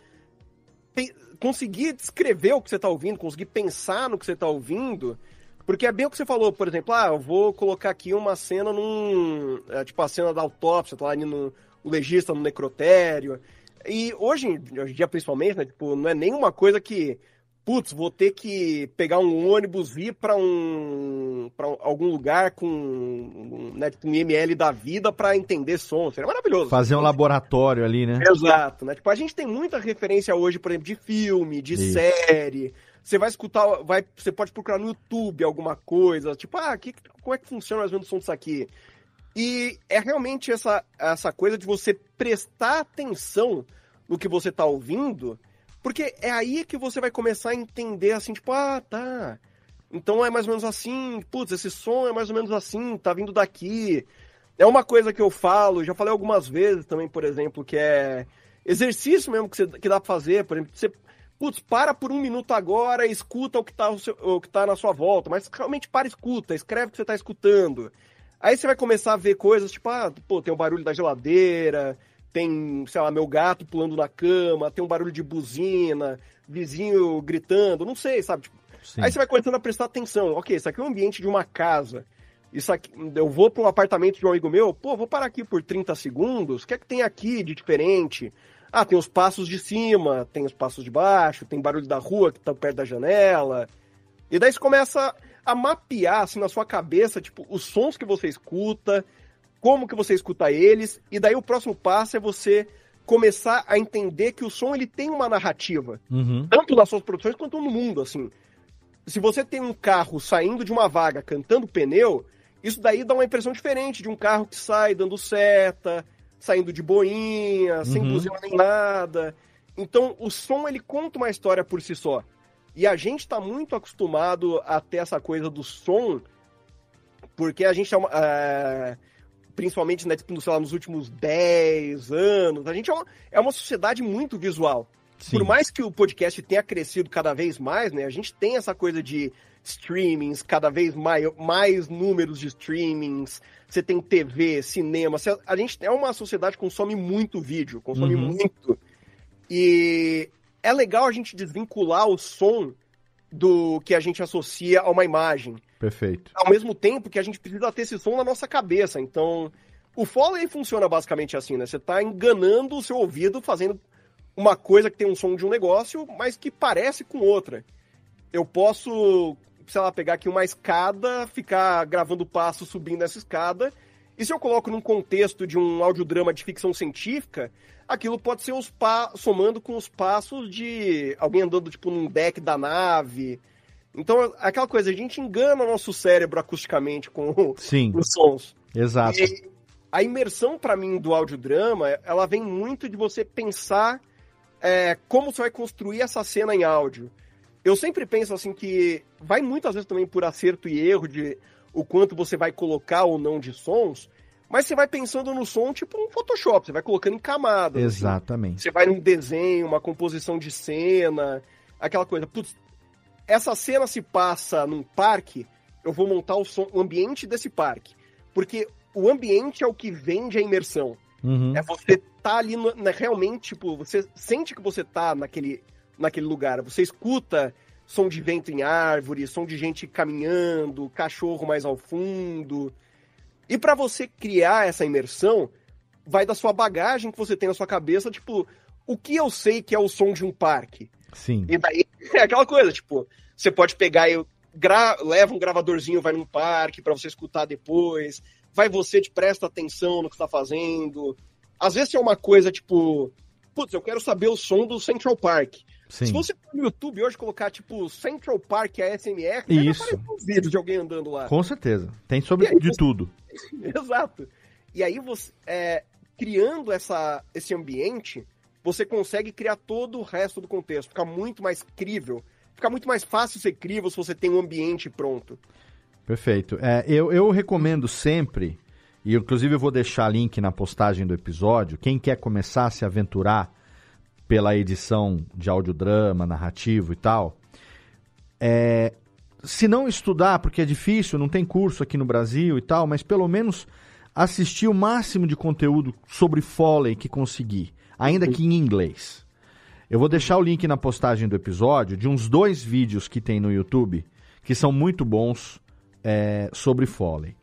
conseguir descrever o que você está ouvindo, conseguir pensar no que você está ouvindo. Porque é bem o que você falou, por exemplo, ah, eu vou colocar aqui uma cena num. É, tipo, a cena da autópsia, tá lá no o legista no necrotério. E hoje, hoje em dia, principalmente, né, tipo, não é nenhuma coisa que putz, vou ter que pegar um ônibus ir para um para algum lugar com né, tipo, um IML da vida para entender som. Seria maravilhoso. Fazer um laboratório ali, né? Exato, né? Tipo, a gente tem muita referência hoje, por exemplo, de filme, de Isso. série. Você vai escutar, vai, você pode procurar no YouTube alguma coisa, tipo, ah, que, como é que funciona mais ou menos o som disso aqui? E é realmente essa, essa coisa de você prestar atenção no que você está ouvindo porque é aí que você vai começar a entender assim, tipo, ah, tá. Então é mais ou menos assim, putz, esse som é mais ou menos assim, tá vindo daqui. É uma coisa que eu falo, já falei algumas vezes também, por exemplo, que é exercício mesmo que, você, que dá pra fazer, por exemplo, você, putz, para por um minuto agora e escuta o que, tá, o, seu, o que tá na sua volta, mas realmente para escuta, escreve o que você tá escutando. Aí você vai começar a ver coisas tipo, ah, pô, tem o barulho da geladeira, tem, sei lá, meu gato pulando na cama, tem um barulho de buzina, vizinho gritando, não sei, sabe? Tipo, aí você vai começando a prestar atenção. Ok, isso aqui é um ambiente de uma casa. Isso aqui, eu vou para um apartamento de um amigo meu, pô, vou parar aqui por 30 segundos. O que é que tem aqui de diferente? Ah, tem os passos de cima, tem os passos de baixo, tem barulho da rua que tá perto da janela. E daí você começa a mapear, assim, na sua cabeça, tipo, os sons que você escuta, como que você escuta eles, e daí o próximo passo é você começar a entender que o som ele tem uma narrativa, uhum. tanto nas suas produções quanto no mundo, assim. Se você tem um carro saindo de uma vaga cantando pneu, isso daí dá uma impressão diferente de um carro que sai dando seta, saindo de boinha, uhum. sem buzina nem nada. Então, o som ele conta uma história por si só. E a gente está muito acostumado a ter essa coisa do som, porque a gente é uma, é principalmente né, tipo, sei lá, nos últimos 10 anos. A gente é uma, é uma sociedade muito visual. Sim. Por mais que o podcast tenha crescido cada vez mais, né, a gente tem essa coisa de streamings, cada vez mais, mais números de streamings, você tem TV, cinema, você, a gente é uma sociedade que consome muito vídeo, consome uhum. muito. E é legal a gente desvincular o som do que a gente associa a uma imagem. Perfeito. Ao mesmo tempo que a gente precisa ter esse som na nossa cabeça. Então, o Foley funciona basicamente assim, né? Você está enganando o seu ouvido fazendo uma coisa que tem um som de um negócio, mas que parece com outra. Eu posso, sei lá, pegar aqui uma escada, ficar gravando passo subindo essa escada, e se eu coloco num contexto de um audiodrama de ficção científica, aquilo pode ser os pa somando com os passos de alguém andando tipo num deck da nave. Então, aquela coisa, a gente engana o nosso cérebro acusticamente com Sim. os sons. Exato. E a imersão para mim do audiodrama, ela vem muito de você pensar é, como você vai construir essa cena em áudio. Eu sempre penso assim que vai muitas vezes também por acerto e erro de o quanto você vai colocar ou não de sons, mas você vai pensando no som tipo um Photoshop, você vai colocando em camadas. assim. Exatamente. Você vai num desenho, uma composição de cena, aquela coisa. Putz, essa cena se passa num parque, eu vou montar o, som, o ambiente desse parque. Porque o ambiente é o que vende a imersão. Uhum. É você tá ali no- na- realmente, tipo, você sente que você tá naquele, naquele lugar. Você escuta som de vento em árvore, som de gente caminhando, cachorro mais ao fundo. E para você criar essa imersão, vai da sua bagagem que você tem na sua cabeça, tipo, o que eu sei que é o som de um parque? Sim. E daí é aquela coisa, tipo, você pode pegar e gra- leva um gravadorzinho, vai num parque pra você escutar depois. Vai você, te presta atenção no que tá fazendo. Às vezes é uma coisa tipo, putz, eu quero saber o som do Central Park. Sim. Se você for no YouTube hoje colocar tipo Central Park ASMR, Isso. vai um vídeo de alguém andando lá. Com certeza. Tem sobre aí de você- tudo. Exato. E aí você é, criando essa, esse ambiente, você consegue criar todo o resto do contexto, fica muito mais crível, fica muito mais fácil ser crível se você tem um ambiente pronto. Perfeito. É, eu, eu recomendo sempre, e inclusive eu vou deixar link na postagem do episódio, quem quer começar a se aventurar pela edição de audiodrama, narrativo e tal, é, se não estudar, porque é difícil, não tem curso aqui no Brasil e tal, mas pelo menos assistir o máximo de conteúdo sobre Foley que conseguir, ainda que em inglês. Eu vou deixar o link na postagem do episódio de uns dois vídeos que tem no YouTube que são muito bons é, sobre Foley.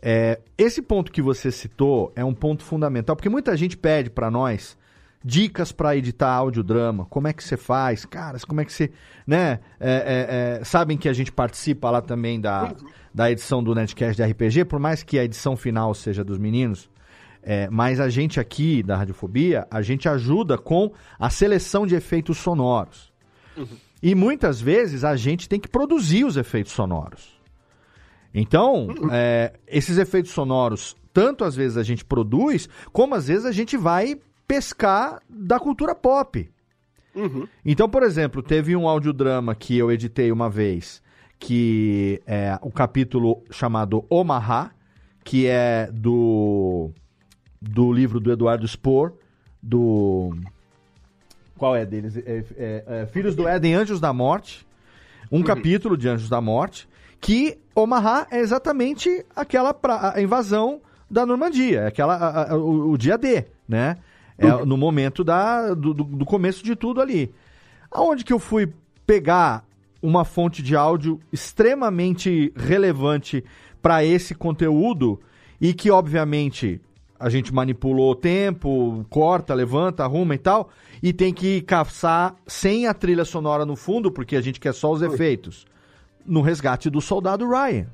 É, esse ponto que você citou é um ponto fundamental, porque muita gente pede para nós dicas para editar audiodrama, como é que você faz, caras, como é que você, né, é, é, é, sabem que a gente participa lá também da, da edição do Netcast de RPG, por mais que a edição final seja dos meninos, é, mas a gente aqui da Radiofobia, a gente ajuda com a seleção de efeitos sonoros. E muitas vezes a gente tem que produzir os efeitos sonoros. Então, é, esses efeitos sonoros, tanto às vezes a gente produz, como às vezes a gente vai pescar da cultura pop. Uhum. Então, por exemplo, teve um audiodrama que eu editei uma vez, que é o capítulo chamado Omaha, que é do, do livro do Eduardo Spohr, do... Qual é deles? É, é, é, Filhos do Éden, Anjos da Morte. Um capítulo de Anjos da Morte, que Omaha é exatamente aquela pra, invasão da Normandia, é aquela, a- a- o, o dia D, né? É no momento da, do, do- começo de tudo ali. Aonde que eu fui pegar uma fonte de áudio extremamente relevante para esse conteúdo e que, obviamente, a gente manipulou o tempo, corta, levanta, arruma e tal, e tem que caçar sem a trilha sonora no fundo, porque a gente quer só os efeitos, no resgate do soldado Ryan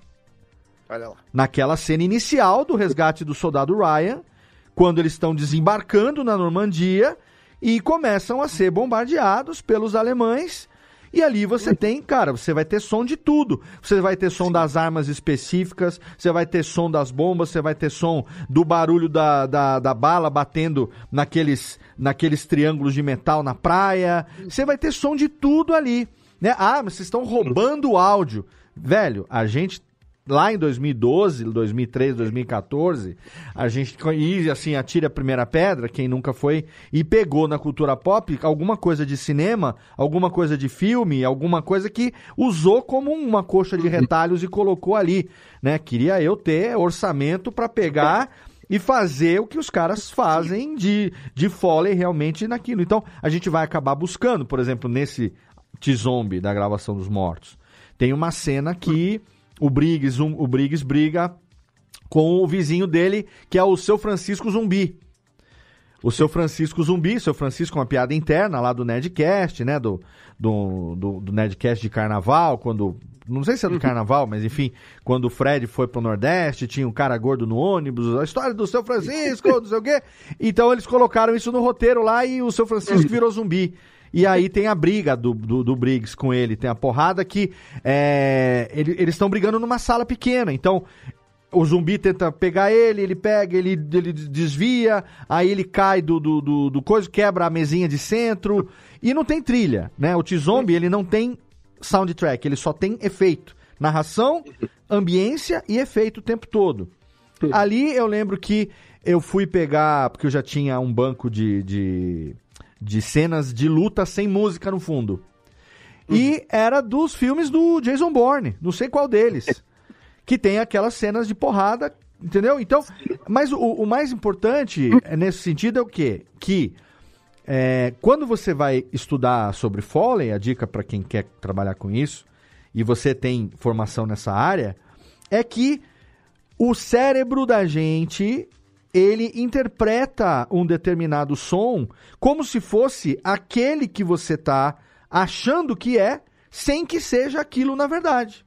Olha lá. naquela cena inicial do resgate do soldado Ryan, quando eles estão desembarcando na Normandia e começam a ser bombardeados pelos alemães. E ali você tem, cara, você vai ter som de tudo. Você vai ter som das armas específicas, você vai ter som das bombas, você vai ter som do barulho da, da, da bala batendo naqueles, naqueles triângulos de metal na praia. Você vai ter som de tudo ali. Né? Ah, mas vocês estão roubando o áudio. Velho, a gente lá em 2012, 2013, 2014, a gente e assim atira a primeira pedra, quem nunca foi e pegou na cultura pop alguma coisa de cinema, alguma coisa de filme, alguma coisa que usou como uma coxa de retalhos e colocou ali, né? Queria eu ter orçamento para pegar e fazer o que os caras fazem de, de Foley realmente naquilo. Então, a gente vai acabar buscando, por exemplo, nesse T-Zombie, da gravação dos mortos. Tem uma cena que o Briggs, um, o Briggs briga com o vizinho dele, que é o seu Francisco Zumbi. O seu Francisco Zumbi, seu Francisco, uma piada interna lá do Nedcast, né? Do, do, do, do Nedcast de carnaval, quando. Não sei se é do carnaval, mas enfim, quando o Fred foi pro Nordeste, tinha um cara gordo no ônibus, a história do seu Francisco, não sei o quê. Então eles colocaram isso no roteiro lá e o seu Francisco virou zumbi. E aí tem a briga do, do, do Briggs com ele, tem a porrada que é, ele, eles estão brigando numa sala pequena. Então o zumbi tenta pegar ele, ele pega, ele, ele desvia, aí ele cai do, do, do, do coisa, quebra a mesinha de centro e não tem trilha, né? O T-Zombie, ele não tem soundtrack, ele só tem efeito. Narração, ambiência e efeito o tempo todo. Ali eu lembro que eu fui pegar, porque eu já tinha um banco de, de, de cenas de luta sem música no fundo. E era dos filmes do Jason Bourne, não sei qual deles que tem aquelas cenas de porrada, entendeu? Então, mas o, o mais importante é, nesse sentido é o quê? Que é, quando você vai estudar sobre Foley, a dica para quem quer trabalhar com isso, e você tem formação nessa área, é que o cérebro da gente ele interpreta um determinado som como se fosse aquele que você está achando que é, sem que seja aquilo na verdade.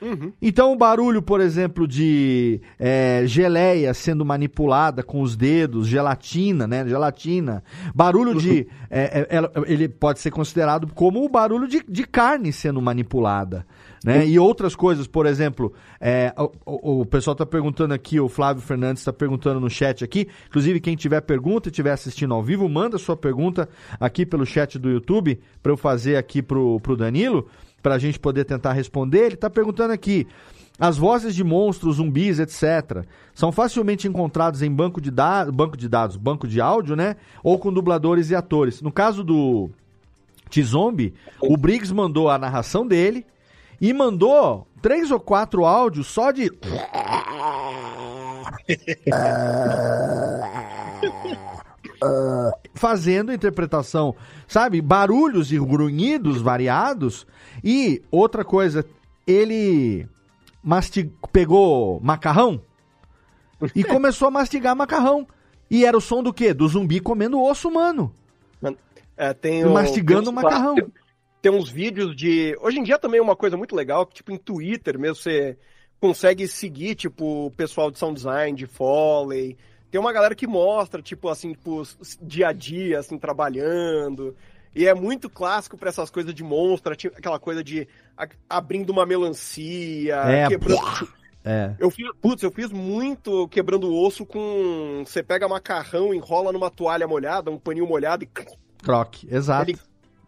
Uhum. Então, o barulho, por exemplo, de é, geleia sendo manipulada com os dedos, gelatina, né? Gelatina. Barulho de. Uhum. É, é, ele pode ser considerado como o barulho de, de carne sendo manipulada. Né? E outras coisas, por exemplo, é, o, o, pessoal está perguntando aqui, o Flávio Fernandes está perguntando no chat aqui. Inclusive, quem tiver pergunta e estiver assistindo ao vivo, manda sua pergunta aqui pelo chat do YouTube para eu fazer aqui pro, pro Danilo para a gente poder tentar responder. Ele está perguntando aqui. As vozes de monstros, zumbis, etc., são facilmente encontrados em banco de, banco de dados, banco de áudio, né? Ou com dubladores e atores. No caso do T-Zombie, o Briggs mandou a narração dele e mandou três ou quatro áudios só de. fazendo interpretação, sabe? Barulhos e grunhidos variados. E outra coisa, ele mastig... pegou macarrão e começou a mastigar macarrão. E era o som do quê? Do zumbi comendo osso humano. É, tem o, mastigando macarrão. Tem uns vídeos de. Hoje em dia também é uma coisa muito legal, que tipo em Twitter mesmo você consegue seguir, tipo, o pessoal de sound design, de Foley, tem uma galera que mostra, tipo, assim, tipo, dia a dia, assim, trabalhando. E é muito clássico para essas coisas de monstro, tipo, aquela coisa de abrindo uma melancia, é, quebrando. É. Eu fiz, putz, eu fiz muito quebrando osso com. Você pega macarrão, enrola numa toalha molhada, um paninho molhado e. Croque, exato. Ele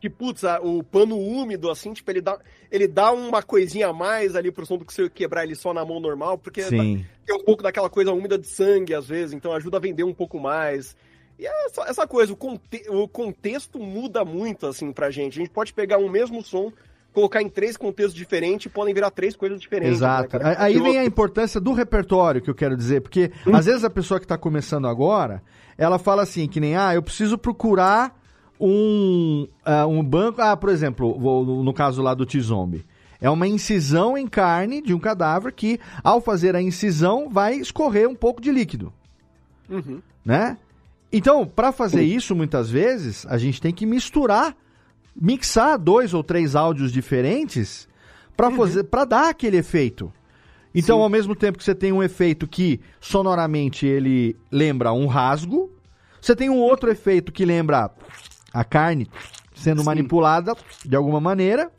que, putz, o pano úmido, assim, tipo, ele dá, ele dá uma coisinha a mais ali pro som do que você quebrar ele só na mão normal, porque Sim. tem um pouco daquela coisa úmida de sangue, às vezes, então ajuda a vender um pouco mais. E é essa, essa coisa, o, conte, o contexto muda muito, assim, pra gente. A gente pode pegar um mesmo som, colocar em três contextos diferentes e podem virar três coisas diferentes. Né, Exato. Né, Aí vem a importância do repertório que eu quero dizer, porque hum. às vezes a pessoa que está começando agora, ela fala assim, que nem, ah, eu preciso procurar um, uh, um banco. Ah, por exemplo, vou, no caso lá do T-Zombie. É uma incisão em carne de um cadáver que, ao fazer a incisão, vai escorrer um pouco de líquido. Uhum. Né? Então, para fazer isso, muitas vezes, a gente tem que misturar, mixar dois ou três áudios diferentes para uhum. fazer, para dar aquele efeito. Então, Sim. ao mesmo tempo que você tem um efeito que sonoramente ele lembra um rasgo, você tem um outro efeito que lembra a carne sendo Sim. manipulada de alguma maneira.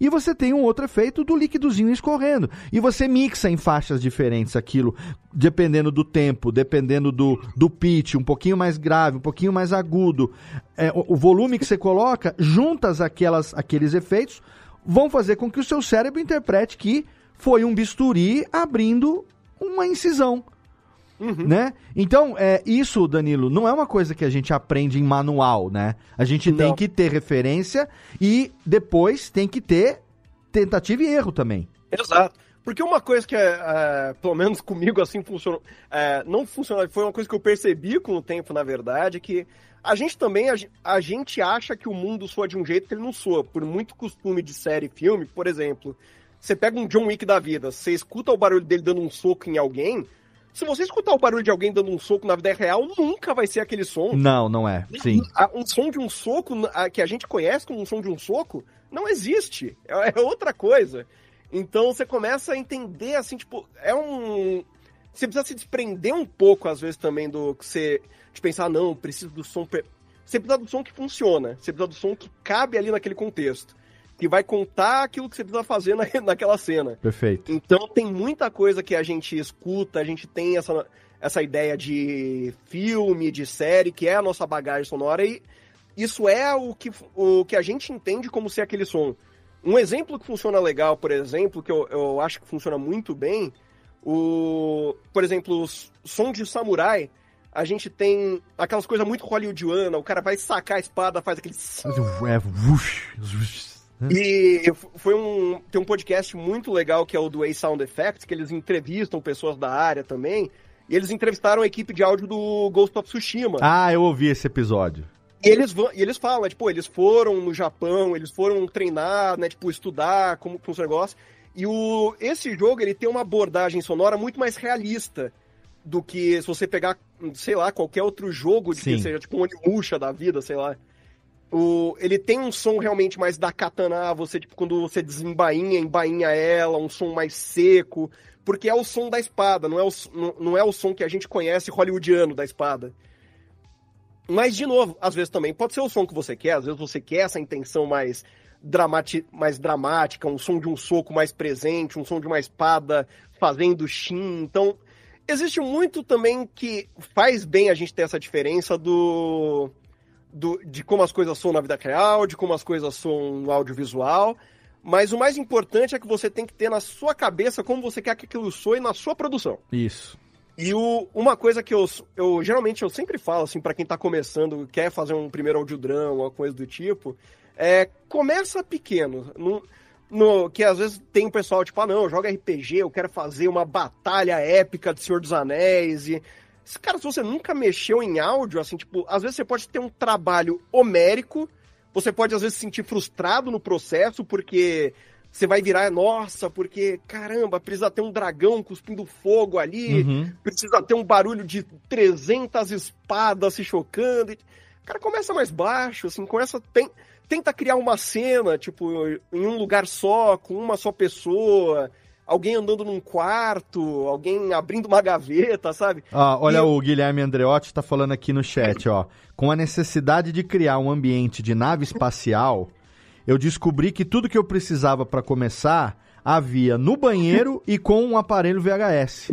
E você tem um outro efeito do líquidozinho escorrendo. E você mixa em faixas diferentes aquilo, dependendo do tempo, dependendo do, do pitch, um pouquinho mais grave, um pouquinho mais agudo. É, o, o, volume que você coloca, juntas aquelas, aqueles efeitos, vão fazer com que o seu cérebro interprete que foi um bisturi abrindo uma incisão. Uhum. Né? Então, é, isso, Danilo, não é uma coisa que a gente aprende em manual, né? A gente não. tem que ter referência e depois tem que ter tentativa e erro também. Exato. Porque uma coisa que, é, pelo menos comigo, assim, funcionou. É, não funcionou, foi uma coisa que eu percebi com o tempo, na verdade, que a gente também, a, a, gente acha que o mundo soa de um jeito que ele não soa. Por muito costume de série e filme, por exemplo, você pega um John Wick da vida, você escuta o barulho dele dando um soco em alguém, se você escutar o barulho de alguém dando um soco na vida real, nunca vai ser aquele som. Não, não é. Sim. Um som de um soco que a gente conhece como um som de um soco não existe. É, é outra coisa. Então você começa a entender assim, tipo, é um. Você precisa se desprender um pouco, às vezes, também do que você. De pensar, não, preciso do som. Você precisa do som que funciona. Você precisa do som que cabe ali naquele contexto que vai contar aquilo que você precisa fazer na, naquela cena. Perfeito. Então tem muita coisa que a gente escuta, a gente tem essa, essa ideia de filme, de série, que é a nossa bagagem sonora, e isso é o que, o que a gente entende como ser aquele som. Um exemplo que funciona legal, por exemplo, que eu, eu acho que funciona muito bem, o, por exemplo, o som de samurai, a gente tem aquelas coisas muito hollywoodiana, o cara vai sacar a espada, faz aquele... É, e foi um. Tem um podcast muito legal que é o do A Sound Effects, que eles entrevistam pessoas da área também. E eles entrevistaram a equipe de áudio do Ghost of Tsushima. Ah, eu ouvi esse episódio. E eles, vão, e eles falam, tipo, eles foram no Japão, eles foram treinar, né, tipo, estudar como funciona o negócio. E o, esse jogo, ele tem uma abordagem sonora muito mais realista do que se você pegar, sei lá, qualquer outro jogo de Sim. que seja, tipo, um Onimusha da vida, sei lá. O, ele tem um som realmente mais da katana, você, tipo, quando você desembainha, embainha ela, um som mais seco, porque é o som da espada, não é o, não, não é o som que a gente conhece hollywoodiano da espada. Mas, de novo, às vezes também pode ser o som que você quer, às vezes você quer essa intenção mais, dramati mais dramática, um som de um soco mais presente, um som de uma espada fazendo shin. Então, existe muito também que faz bem a gente ter essa diferença do do, de como as coisas são na vida real, de como as coisas são no audiovisual. Mas o mais importante é que você tem que ter na sua cabeça como você quer que aquilo soe na sua produção. Isso. E o, uma coisa que eu, eu geralmente eu sempre falo assim para quem tá começando, quer fazer um primeiro audiodrama, uma coisa do tipo, é começa pequeno. No, no, que às vezes tem um pessoal tipo, ah não, joga RPG, eu quero fazer uma batalha épica de Senhor dos Anéis e Cara, se você nunca mexeu em áudio, assim, tipo, às vezes você pode ter um trabalho homérico, você pode às vezes se sentir frustrado no processo, porque você vai virar, nossa, porque, caramba, precisa ter um dragão cuspindo fogo ali, uhum. precisa ter um barulho de 300 espadas se chocando. Cara, começa mais baixo, assim, começa, tem, tenta criar uma cena, tipo, em um lugar só, com uma só pessoa, alguém andando num quarto, alguém abrindo uma gaveta, sabe? Ah, olha, e... o Guilherme Andreotti está falando aqui no chat, ó. Com a necessidade de criar um ambiente de nave espacial, eu descobri que tudo que eu precisava para começar havia no banheiro e com um aparelho VHS.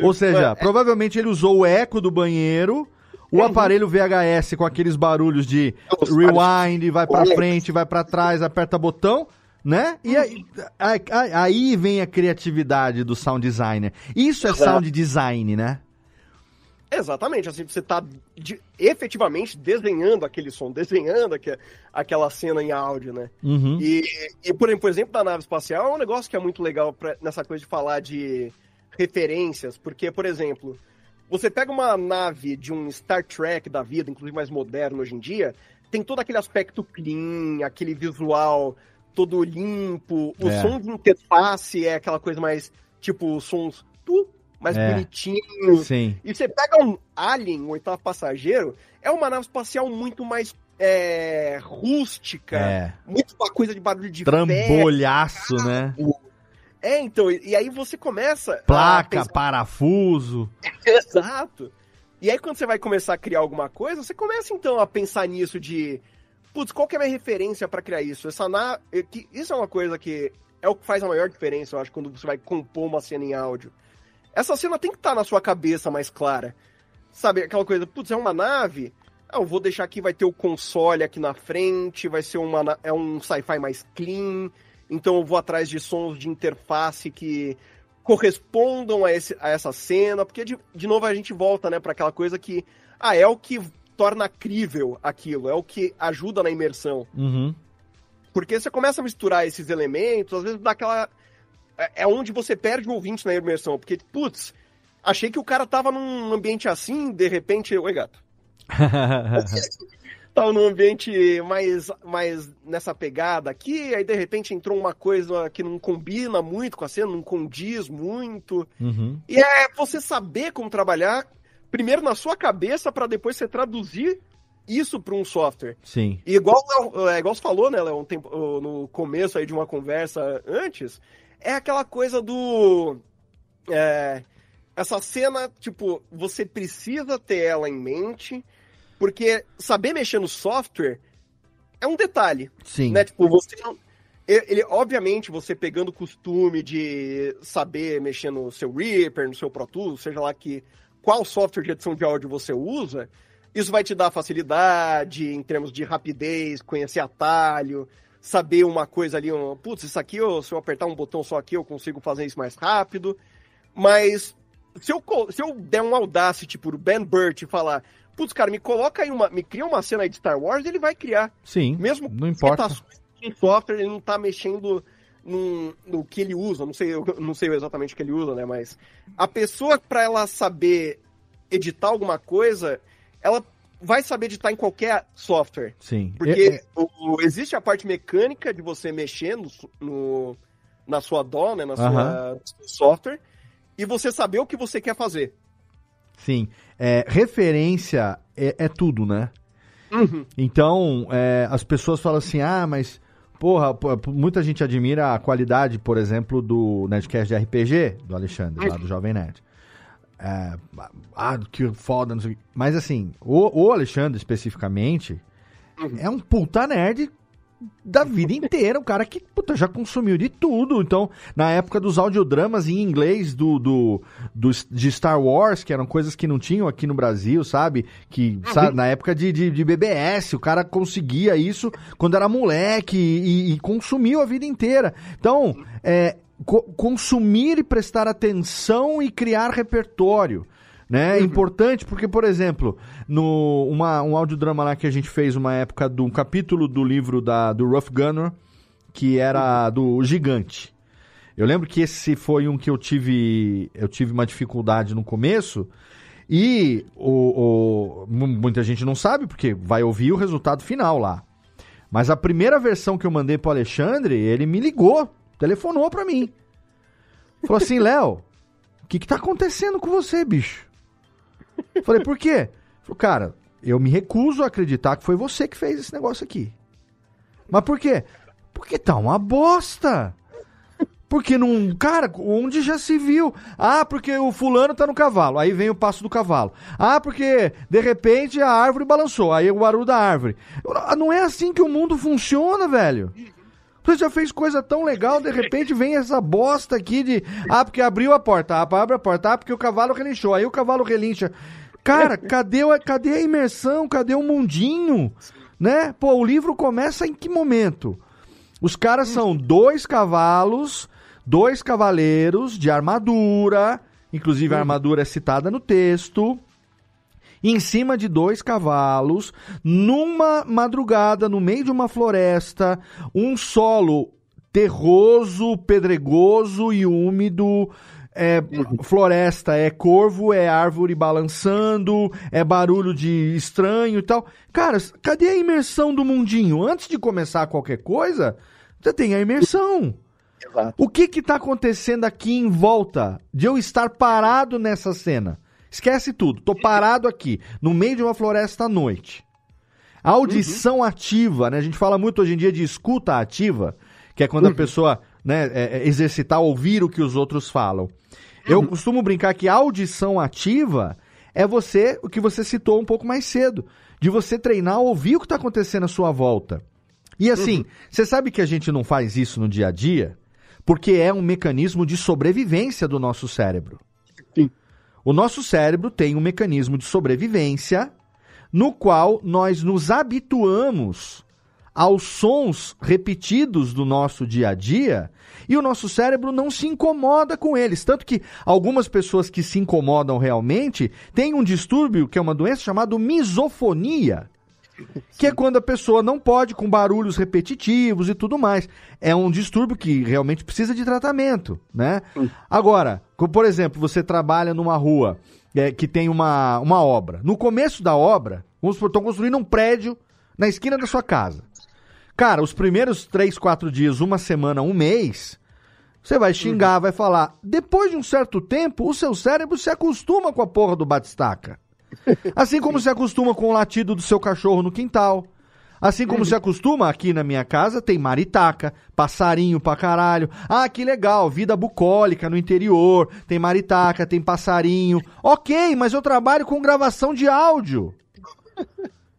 Ou seja, é. provavelmente ele usou o eco do banheiro, o uhum. aparelho VHS com aqueles barulhos de rewind, vai para frente, vai para trás, aperta botão né? E aí, aí, vem a criatividade do sound designer. Isso é sound design, né? Exatamente, assim, você está de, efetivamente desenhando aquele som, desenhando aqu, aquela cena em áudio, né? Uhum. E, e por, por, exemplo, da nave espacial é um negócio que é muito legal pra, nessa coisa de falar de referências, porque, por exemplo, você pega uma nave de um Star Trek da vida, inclusive mais moderno hoje em dia, tem todo aquele aspecto clean, aquele visual todo limpo. O é. som de interface é aquela coisa mais, tipo, sons tu, mais é. bonitinho. Sim. E você pega um Alien, o oitavo passageiro, é uma nave espacial muito mais é, rústica, é. muito uma coisa de barulho de Trambolhaço, né? É, então, e aí você começa. Placa, pensar... parafuso. Exato. E aí, quando você vai começar a criar alguma coisa, você começa então a pensar nisso de putz, qual que é a minha referência para criar isso? Essa na... Isso é uma coisa que é o que faz a maior diferença, eu acho, quando você vai compor uma cena em áudio. Essa cena tem que estar tá na sua cabeça mais clara. Sabe, aquela coisa, putz, é uma nave? Ah, eu vou deixar aqui, vai ter o console aqui na frente, vai ser uma, é um sci-fi mais clean, então eu vou atrás de sons de interface que correspondam a, esse, a essa cena, porque de, de novo a gente volta, né, para aquela coisa que, ah, é o que torna crível aquilo, é o que ajuda na imersão. Uhum. Porque você começa a misturar esses elementos, às vezes dá aquela. é, é onde você perde o ouvinte na imersão, porque, putz, achei que o cara tava num ambiente assim, de repente, oi gato. tava num ambiente mais, mais nessa pegada aqui, aí de repente entrou uma coisa que não combina muito com a cena, não condiz muito. Uhum. E é você saber como trabalhar, primeiro na sua cabeça, para depois você traduzir isso para um software. Sim. E igual, é, igual você falou, né, Léo, um tempo, no começo aí de uma conversa antes, é aquela coisa do. É, essa cena, tipo, você precisa ter ela em mente, porque saber mexer no software é um detalhe. Sim. Né? Tipo, você não. Ele, obviamente, você pegando o costume de saber mexer no seu Reaper, no seu Pro Tools, seja lá que qual software de edição de áudio você usa, isso vai te dar facilidade em termos de rapidez, conhecer atalho, saber uma coisa ali, um, putz, isso aqui, eu, se eu apertar um botão só aqui, eu consigo fazer isso mais rápido. Mas se eu, se eu der um Audacity pro Ben Burt e falar, putz, cara, me coloca aí uma. Me cria uma cena aí de Star Wars, ele vai criar. Sim. Mesmo não importa. em software, ele não tá mexendo no, no que ele usa. Não sei, eu não sei exatamente o que ele usa, né? Mas a pessoa, para ela saber editar alguma coisa, ela vai saber editar em qualquer software. Sim. Porque é, é... O, existe a parte mecânica de você mexer no, no na sua DAW, né? Na sua software. E você saber o que você quer fazer. Sim. É, referência é, é, tudo, né? Uhum. Então, é, as pessoas falam assim, ah, mas... Porra, muita gente admira a qualidade, por exemplo, do Nerdcast de RPG, do Alexandre, lá do Jovem Nerd. É, ah, que foda, não sei Mas assim, o, o Alexandre especificamente é um puta nerd da vida inteira, um cara que puta, já consumiu de tudo. Então, na época dos audiodramas em inglês do, do, do, de Star Wars, que eram coisas que não tinham aqui no Brasil, sabe? Que uhum. sabe, na época de, de, de, BBS, o cara conseguia isso quando era moleque e, e consumiu a vida inteira. Então, é, co consumir e prestar atenção e criar repertório. Né? É uhum. importante porque, por exemplo, no uma, um audiodrama lá que a gente fez uma época de um capítulo do livro da, do Rough Gunner, que era uhum. do Gigante. Eu lembro que esse foi um que eu tive eu tive uma dificuldade no começo e o, o, muita gente não sabe porque vai ouvir o resultado final lá. Mas a primeira versão que eu mandei pro Alexandre, ele me ligou telefonou pra mim. Falou assim, Léo, o que que tá acontecendo com você, bicho? Falei, por quê? Falou, cara, eu me recuso a acreditar que foi você que fez esse negócio aqui. Mas por quê? Porque tá uma bosta. Porque não. Cara, onde já se viu? Ah, porque o fulano tá no cavalo. Aí vem o passo do cavalo. Ah, porque de repente a árvore balançou. Aí o barulho da árvore. Não é assim que o mundo funciona, velho. Você já fez coisa tão legal, de repente vem essa bosta aqui de. Ah, porque abriu a porta. Ah, abre a porta. Ah, porque o cavalo relinchou. Aí o cavalo relincha. Cara, cadê, o, cadê a imersão? Cadê o mundinho? Né? Pô, o livro começa em que momento? Os caras são dois cavalos, dois cavaleiros de armadura. Inclusive a armadura é citada no texto em cima de dois cavalos, numa madrugada, no meio de uma floresta, um solo terroso, pedregoso e úmido. É floresta, é corvo, é árvore balançando, é barulho de estranho e tal. Cara, cadê a imersão do mundinho? Antes de começar qualquer coisa, você tem a imersão. Exato. O que que tá acontecendo aqui em volta de eu estar parado nessa cena? Esquece tudo. Tô parado aqui, no meio de uma floresta à noite. Audição uhum. ativa, né? A gente fala muito hoje em dia de escuta ativa, que é quando uhum. a pessoa né, é, é, exercitar ouvir o que os outros falam. Eu uhum. costumo brincar que audição ativa é você, o que você citou um pouco mais cedo, de você treinar ouvir o que está acontecendo à sua volta. E assim, uhum. você sabe que a gente não faz isso no dia a dia, porque é um mecanismo de sobrevivência do nosso cérebro. Sim. O nosso cérebro tem um mecanismo de sobrevivência no qual nós nos habituamos aos sons repetidos do nosso dia a dia e o nosso cérebro não se incomoda com eles. Tanto que algumas pessoas que se incomodam realmente têm um distúrbio, que é uma doença chamada misofonia. Que é quando a pessoa não pode, com barulhos repetitivos e tudo mais. É um distúrbio que realmente precisa de tratamento, né? Agora, por exemplo, você trabalha numa rua é, que tem uma, uma obra. No começo da obra, vamos supor, estão construindo um prédio na esquina da sua casa. Cara, os primeiros três, quatro dias, uma semana, um mês, você vai xingar, vai falar. Depois de um certo tempo, o seu cérebro se acostuma com a porra do batistaca. Assim como se acostuma com o latido do seu cachorro no quintal. Assim como se acostuma aqui na minha casa, tem maritaca, passarinho pra caralho. Ah, que legal, vida bucólica no interior, tem maritaca, tem passarinho. Ok, mas eu trabalho com gravação de áudio.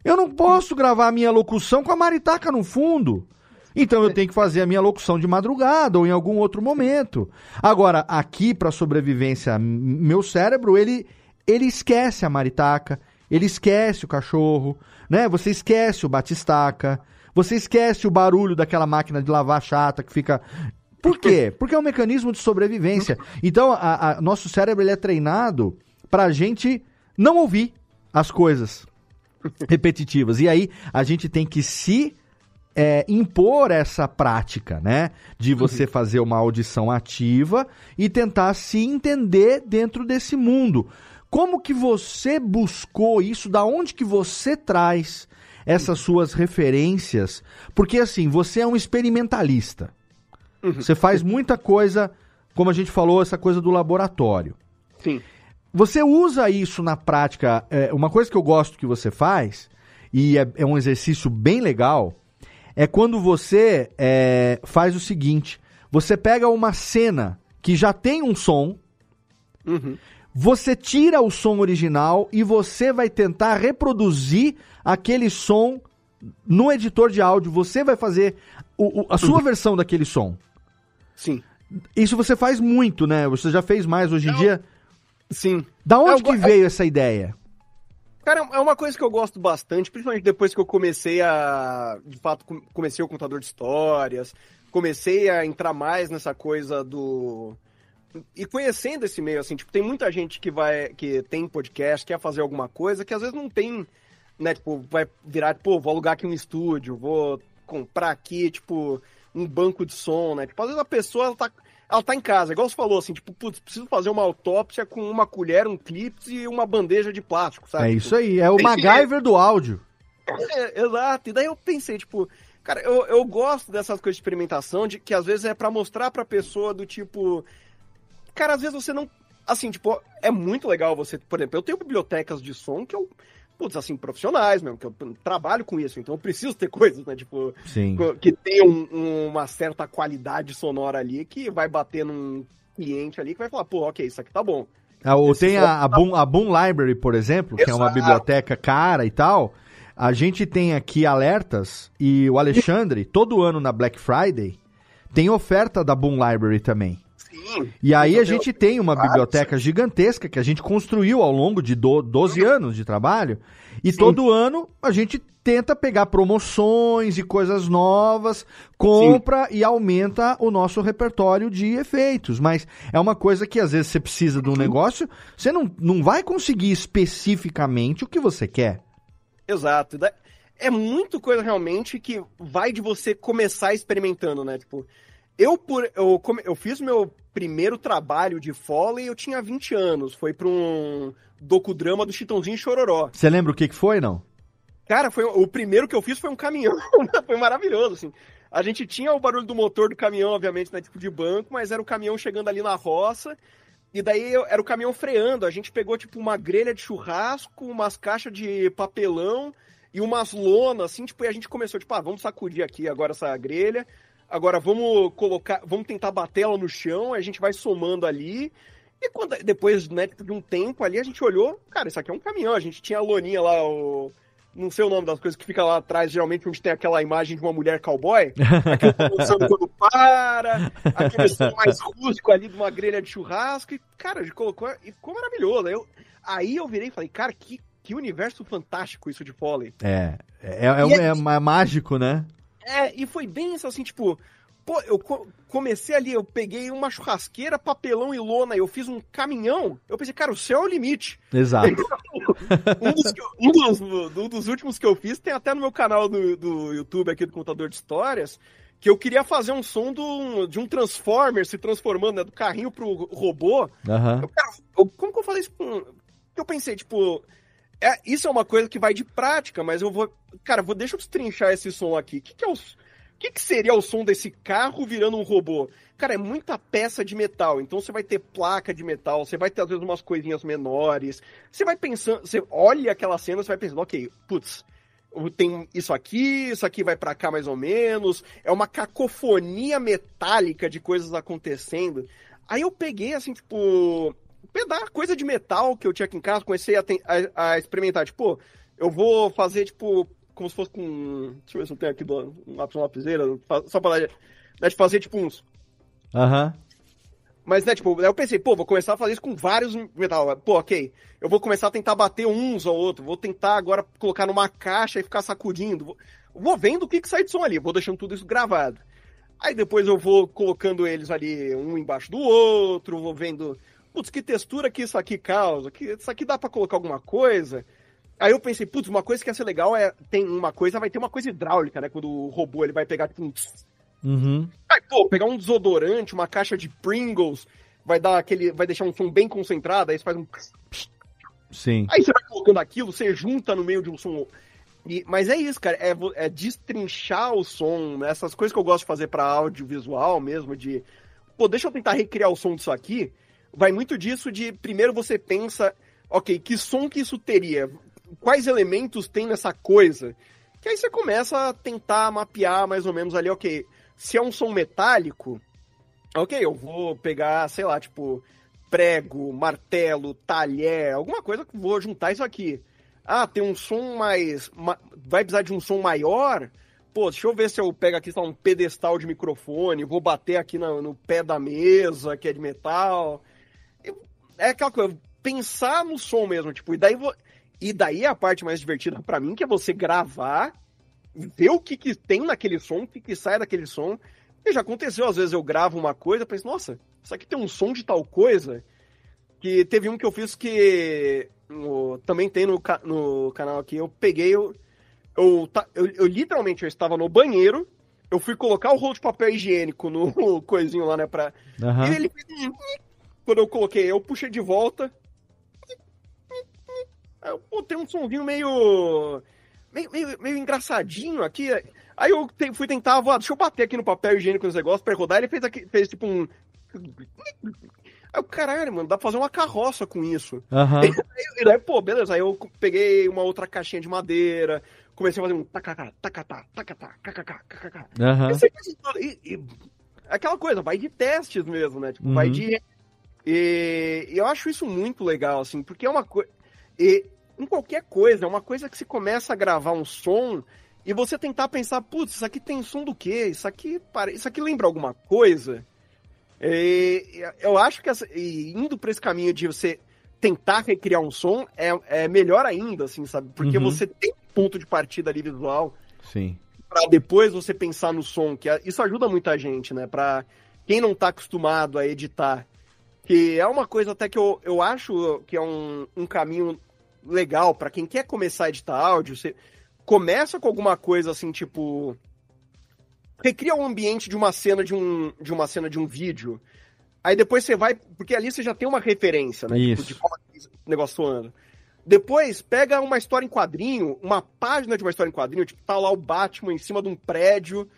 Eu não posso gravar a minha locução com a maritaca no fundo. Então eu tenho que fazer a minha locução de madrugada ou em algum outro momento. Agora, aqui para sobrevivência, meu cérebro, ele ele esquece a maritaca, ele esquece o cachorro, né? Você esquece o batistaca, você esquece o barulho daquela máquina de lavar chata que fica. Por quê? Porque é um mecanismo de sobrevivência. Então, a, a, nosso cérebro ele é treinado para a gente não ouvir as coisas repetitivas. E aí a gente tem que se é, impor essa prática, né? De você fazer uma audição ativa e tentar se entender dentro desse mundo. Como que você buscou isso? Da onde que você traz essas suas referências? Porque assim, você é um experimentalista. Uhum. Você faz muita coisa, como a gente falou, essa coisa do laboratório. Sim. Você usa isso na prática. É, uma coisa que eu gosto que você faz, e é, é um exercício bem legal, é quando você é, faz o seguinte: você pega uma cena que já tem um som, uhum. Você tira o som original e você vai tentar reproduzir aquele som no editor de áudio. Você vai fazer o, o, a sua uhum. versão daquele som. Sim. Isso você faz muito, né? Você já fez mais hoje em dia? Sim. Da onde eu, que veio eu... essa ideia? Cara, é uma coisa que eu gosto bastante, principalmente depois que eu comecei a. De fato, comecei o contador de histórias, comecei a entrar mais nessa coisa do e conhecendo esse meio, assim, tipo, tem muita gente que vai, que tem podcast, quer fazer alguma coisa, que às vezes não tem, né, tipo, vai virar, pô, vou alugar aqui um estúdio, vou comprar aqui, tipo, um banco de som, né? Tipo, às vezes a pessoa, ela tá, ela tá em casa, igual você falou, assim, tipo, putz, preciso fazer uma autópsia com uma colher, um clips e uma bandeja de plástico, sabe? É tipo, isso aí, é o MacGyver do áudio. É, exato, e daí eu pensei, tipo, cara, eu, eu gosto dessas coisas de experimentação, de que às vezes é para mostrar pra pessoa do tipo, cara, às vezes você não. Assim, tipo, é muito legal você. Por exemplo, eu tenho bibliotecas de som que eu. Putz, assim, profissionais mesmo, que eu trabalho com isso, então eu preciso ter coisas, né? Tipo, Sim. que tenham um, uma certa qualidade sonora ali que vai bater num cliente ali que vai falar, pô, ok, isso aqui tá bom. Ah, ou tem a, a, Boom, a Boom Library, por exemplo, que Exato. é uma biblioteca cara e tal. A gente tem aqui alertas e o Alexandre, todo ano na Black Friday, tem oferta da Boom Library também. E aí a gente tem uma biblioteca gigantesca que a gente construiu ao longo de 12 anos de trabalho. E Sim. todo ano a gente tenta pegar promoções e coisas novas, compra Sim. e aumenta o nosso repertório de efeitos. Mas é uma coisa que às vezes você precisa de um negócio, você não, não vai conseguir especificamente o que você quer. Exato. É muito coisa realmente que vai de você começar experimentando, né? Tipo, eu, por, eu, eu fiz meu primeiro trabalho de Foley, eu tinha 20 anos. Foi para um docudrama do Chitãozinho Chororó. Você lembra o que, que foi, não? Cara, foi o primeiro que eu fiz foi um caminhão. foi maravilhoso, assim. A gente tinha o barulho do motor do caminhão, obviamente, né, tipo de banco, mas era o caminhão chegando ali na roça. E daí era o caminhão freando. A gente pegou, tipo, uma grelha de churrasco, umas caixas de papelão e umas lonas, assim, tipo, e a gente começou, tipo, ah, vamos sacudir aqui agora essa grelha. Agora vamos colocar, vamos tentar bater ela no chão, a gente vai somando ali. E quando, depois né, de um tempo ali, a gente olhou, cara, isso aqui é um caminhão. A gente tinha a loninha lá, o, não sei o nome das coisas que fica lá atrás, geralmente onde tem aquela imagem de uma mulher cowboy, aquele quando para, aquele som mais rústico ali de uma grelha de churrasco, e, cara, a gente colocou, e ficou maravilhoso. Eu, aí eu virei e falei, cara, que, que universo fantástico isso de Foley. É, é, é, é, é mágico, né? É, e foi bem isso, assim, tipo, pô, eu comecei ali, eu peguei uma churrasqueira, papelão e lona, eu fiz um caminhão, eu pensei, cara, o céu é o limite. Exato. um, dos, um, dos, um, dos, últimos que eu fiz tem até no meu canal do, do YouTube aqui do Contador de Histórias, que eu queria fazer um som do, de um Transformer se transformando, né, do carrinho pro robô. Uhum. Eu, cara, eu, como que eu falei isso? Eu pensei, tipo, é, isso é uma coisa que vai de prática, mas eu vou. Cara, vou, deixa eu destrinchar esse som aqui. O que, que é o. Que, que seria o som desse carro virando um robô? Cara, é muita peça de metal. Então você vai ter placa de metal, você vai ter às vezes umas coisinhas menores. Você vai pensando, você olha aquela cena, você vai pensando, ok, putz, tem isso aqui, isso aqui vai para cá mais ou menos. É uma cacofonia metálica de coisas acontecendo. Aí eu peguei assim, tipo, pedaço, coisa de metal que eu tinha aqui em casa, comecei a, a, a experimentar. Tipo, eu vou fazer, tipo, como se fosse com. Deixa eu ver se eu tenho aqui do, um lápis, uma lapiseira, só pra dar de fazer, tipo, uns. Aham. Uhum. Mas, né, tipo, eu pensei, pô, vou começar a fazer isso com vários metal. Pô, ok. Eu vou começar a tentar bater uns ou outro. Vou tentar agora colocar numa caixa e ficar sacudindo. Vou, vou vendo o que, que sai de som ali. Vou deixando tudo isso gravado. Aí depois eu vou colocando eles ali um embaixo do outro, vou vendo putz, que textura que isso aqui causa, que isso aqui dá para colocar alguma coisa. Aí eu pensei, putz, uma coisa que ia ser legal é, tem uma coisa, vai ter uma coisa hidráulica, né, quando o robô ele vai pegar tipo um... Uhum. Aí, pô, pegar um desodorante, uma caixa de Pringles, vai dar aquele, vai deixar um som bem concentrado, aí você faz um... Sim. Aí você vai colocando aquilo, você junta no meio de um som... E, mas é isso, cara, é, é destrinchar o som, né? essas coisas que eu gosto de fazer para audiovisual mesmo, de, pô, deixa eu tentar recriar o som disso aqui, vai muito disso de primeiro você pensa, ok, que som que isso teria? Quais elementos tem nessa coisa? Que aí você começa a tentar mapear mais ou menos ali, ok, se é um som metálico, ok, eu vou pegar, sei lá, tipo, prego, martelo, talher, alguma coisa que vou juntar isso aqui. Ah, tem um som mais. Vai precisar de um som maior? Pô, deixa eu ver se eu pego aqui só um pedestal de microfone, vou bater aqui no pé da mesa, que é de metal é aquela coisa, pensar no som mesmo, tipo, e daí, e daí é a parte mais divertida para mim, que é você gravar, ver o que, que tem naquele som, o que, que sai daquele som. E já aconteceu, às vezes eu gravo uma coisa, penso, nossa, isso aqui tem um som de tal coisa. Que teve um que eu fiz que no, também tem no, no canal aqui, eu peguei, eu, eu, eu, eu literalmente eu estava no banheiro, eu fui colocar o rolo de papel higiênico no coisinho lá, né, pra... Uhum. E ele fez quando eu coloquei, eu puxei de volta. Eu, tem um somzinho meio, meio, meio, meio engraçadinho aqui. Aí eu fui tentar, vou, deixa eu bater aqui no papel higiênico os negócios pra rodar. Ele fez, aqui, fez tipo um. Aí eu, caralho, mano, dá pra fazer uma carroça com isso. Uhum. E, daí, pô, beleza. Aí eu peguei uma outra caixinha de madeira, comecei a fazer um tacacá, tacatá, tacatá, cacacá, cacacá. Uhum. E, e, aquela coisa, vai de testes mesmo, né? Tipo, uhum. vai de e eu acho isso muito legal, assim, porque é uma coisa. Em qualquer coisa, é uma coisa que se começa a gravar um som e você tentar pensar, putz, isso aqui tem som do quê? Isso aqui, isso aqui lembra alguma coisa? E eu acho que essa... indo para esse caminho de você tentar recriar um som é, é melhor ainda, assim, sabe? Porque uhum. você tem ponto de partida ali visual. Sim. Pra depois você pensar no som, que é, isso ajuda muita gente, né? Pra quem não tá acostumado a editar que é uma coisa até que eu, eu acho que é um, um caminho legal para quem quer começar a editar áudio. Você começa com alguma coisa assim, tipo. Recria o um ambiente de uma cena de um, de uma cena de um vídeo. Aí depois você vai. Porque ali você já tem uma referência, né? Isso. Tipo, de como o negócio anda. Depois, pega uma história em quadrinho, uma página de uma história em quadrinho, tipo, tá lá o Batman em cima de um prédio.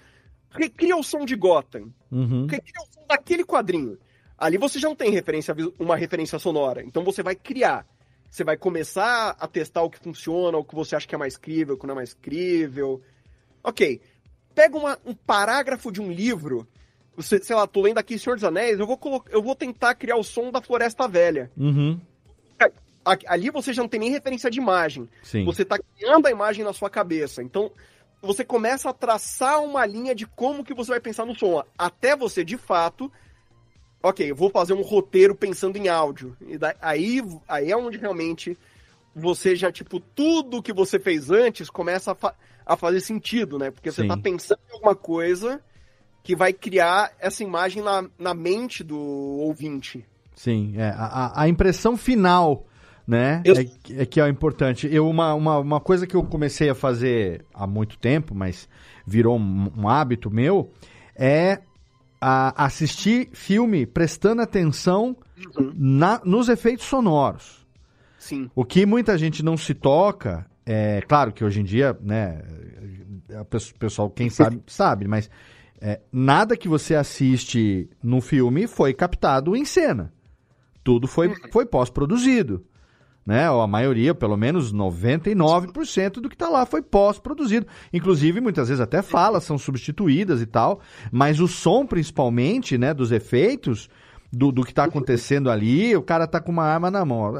Recria o som de Gotham. Uhum. Recria o som daquele quadrinho. Ali você já não tem referência, uma referência sonora. Então você vai criar. Você vai começar a testar o que funciona, o que você acha que é mais crível, o que não é mais crível. Ok. Pega uma, um parágrafo de um livro. Você, sei lá, tô lendo aqui Senhor dos Anéis, eu vou, eu vou tentar criar o som da Floresta Velha. Uhum. Ali você já não tem nem referência de imagem. Sim. Você está criando a imagem na sua cabeça. Então, você começa a traçar uma linha de como que você vai pensar no som. Até você, de fato, ok, eu vou fazer um roteiro pensando em áudio. E daí, aí, aí é onde realmente você já, tipo, tudo que você fez antes começa a, fa a fazer sentido, né? Porque você Sim. tá pensando em alguma coisa que vai criar essa imagem na, na mente do ouvinte. Sim, é. A, a impressão final né? Eu... É, é, que é importante. Eu, uma, uma, uma coisa que eu comecei a fazer há muito tempo, mas virou um, um hábito meu, é a assistir filme prestando atenção uhum. na, nos efeitos sonoros. Sim. O que muita gente não se toca, é claro que hoje em dia, né, o pessoal, quem sabe, sabe, mas é, nada que você assiste no filme foi captado em cena. Tudo foi, uhum. foi pós-produzido né? Ou a maioria, pelo menos 99% do que está lá foi pós-produzido. Inclusive, muitas vezes até falas são substituídas e tal, mas o som, principalmente, né, dos efeitos, do, do que está acontecendo ali, o cara tá com uma arma na mão.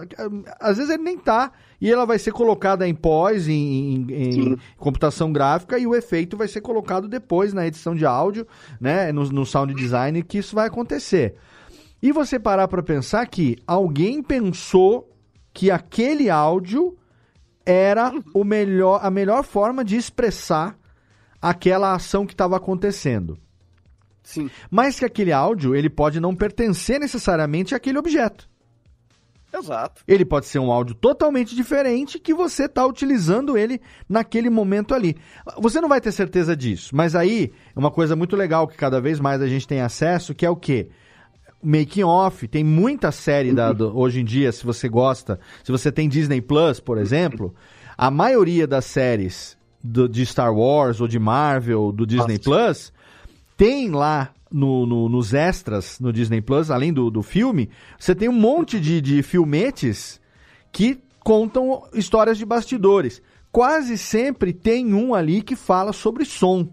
Às vezes ele nem tá, e ela vai ser colocada em pós, em, em, em computação gráfica, e o efeito vai ser colocado depois na edição de áudio, né, no, no sound design, que isso vai acontecer. E você parar para pensar que alguém pensou que aquele áudio era o melhor, a melhor forma de expressar aquela ação que estava acontecendo. Sim. Mas que aquele áudio ele pode não pertencer necessariamente àquele objeto. Exato. Ele pode ser um áudio totalmente diferente que você está utilizando ele naquele momento ali. Você não vai ter certeza disso, mas aí uma coisa muito legal que cada vez mais a gente tem acesso, que é o quê? Making off, tem muita série da, do, hoje em dia, se você gosta, se você tem Disney Plus, por exemplo, a maioria das séries do, de Star Wars ou de Marvel do Disney. Plus tem lá no, no, nos extras no Disney Plus, além do, do filme, você tem um monte de, de filmetes que contam histórias de bastidores. Quase sempre tem um ali que fala sobre som.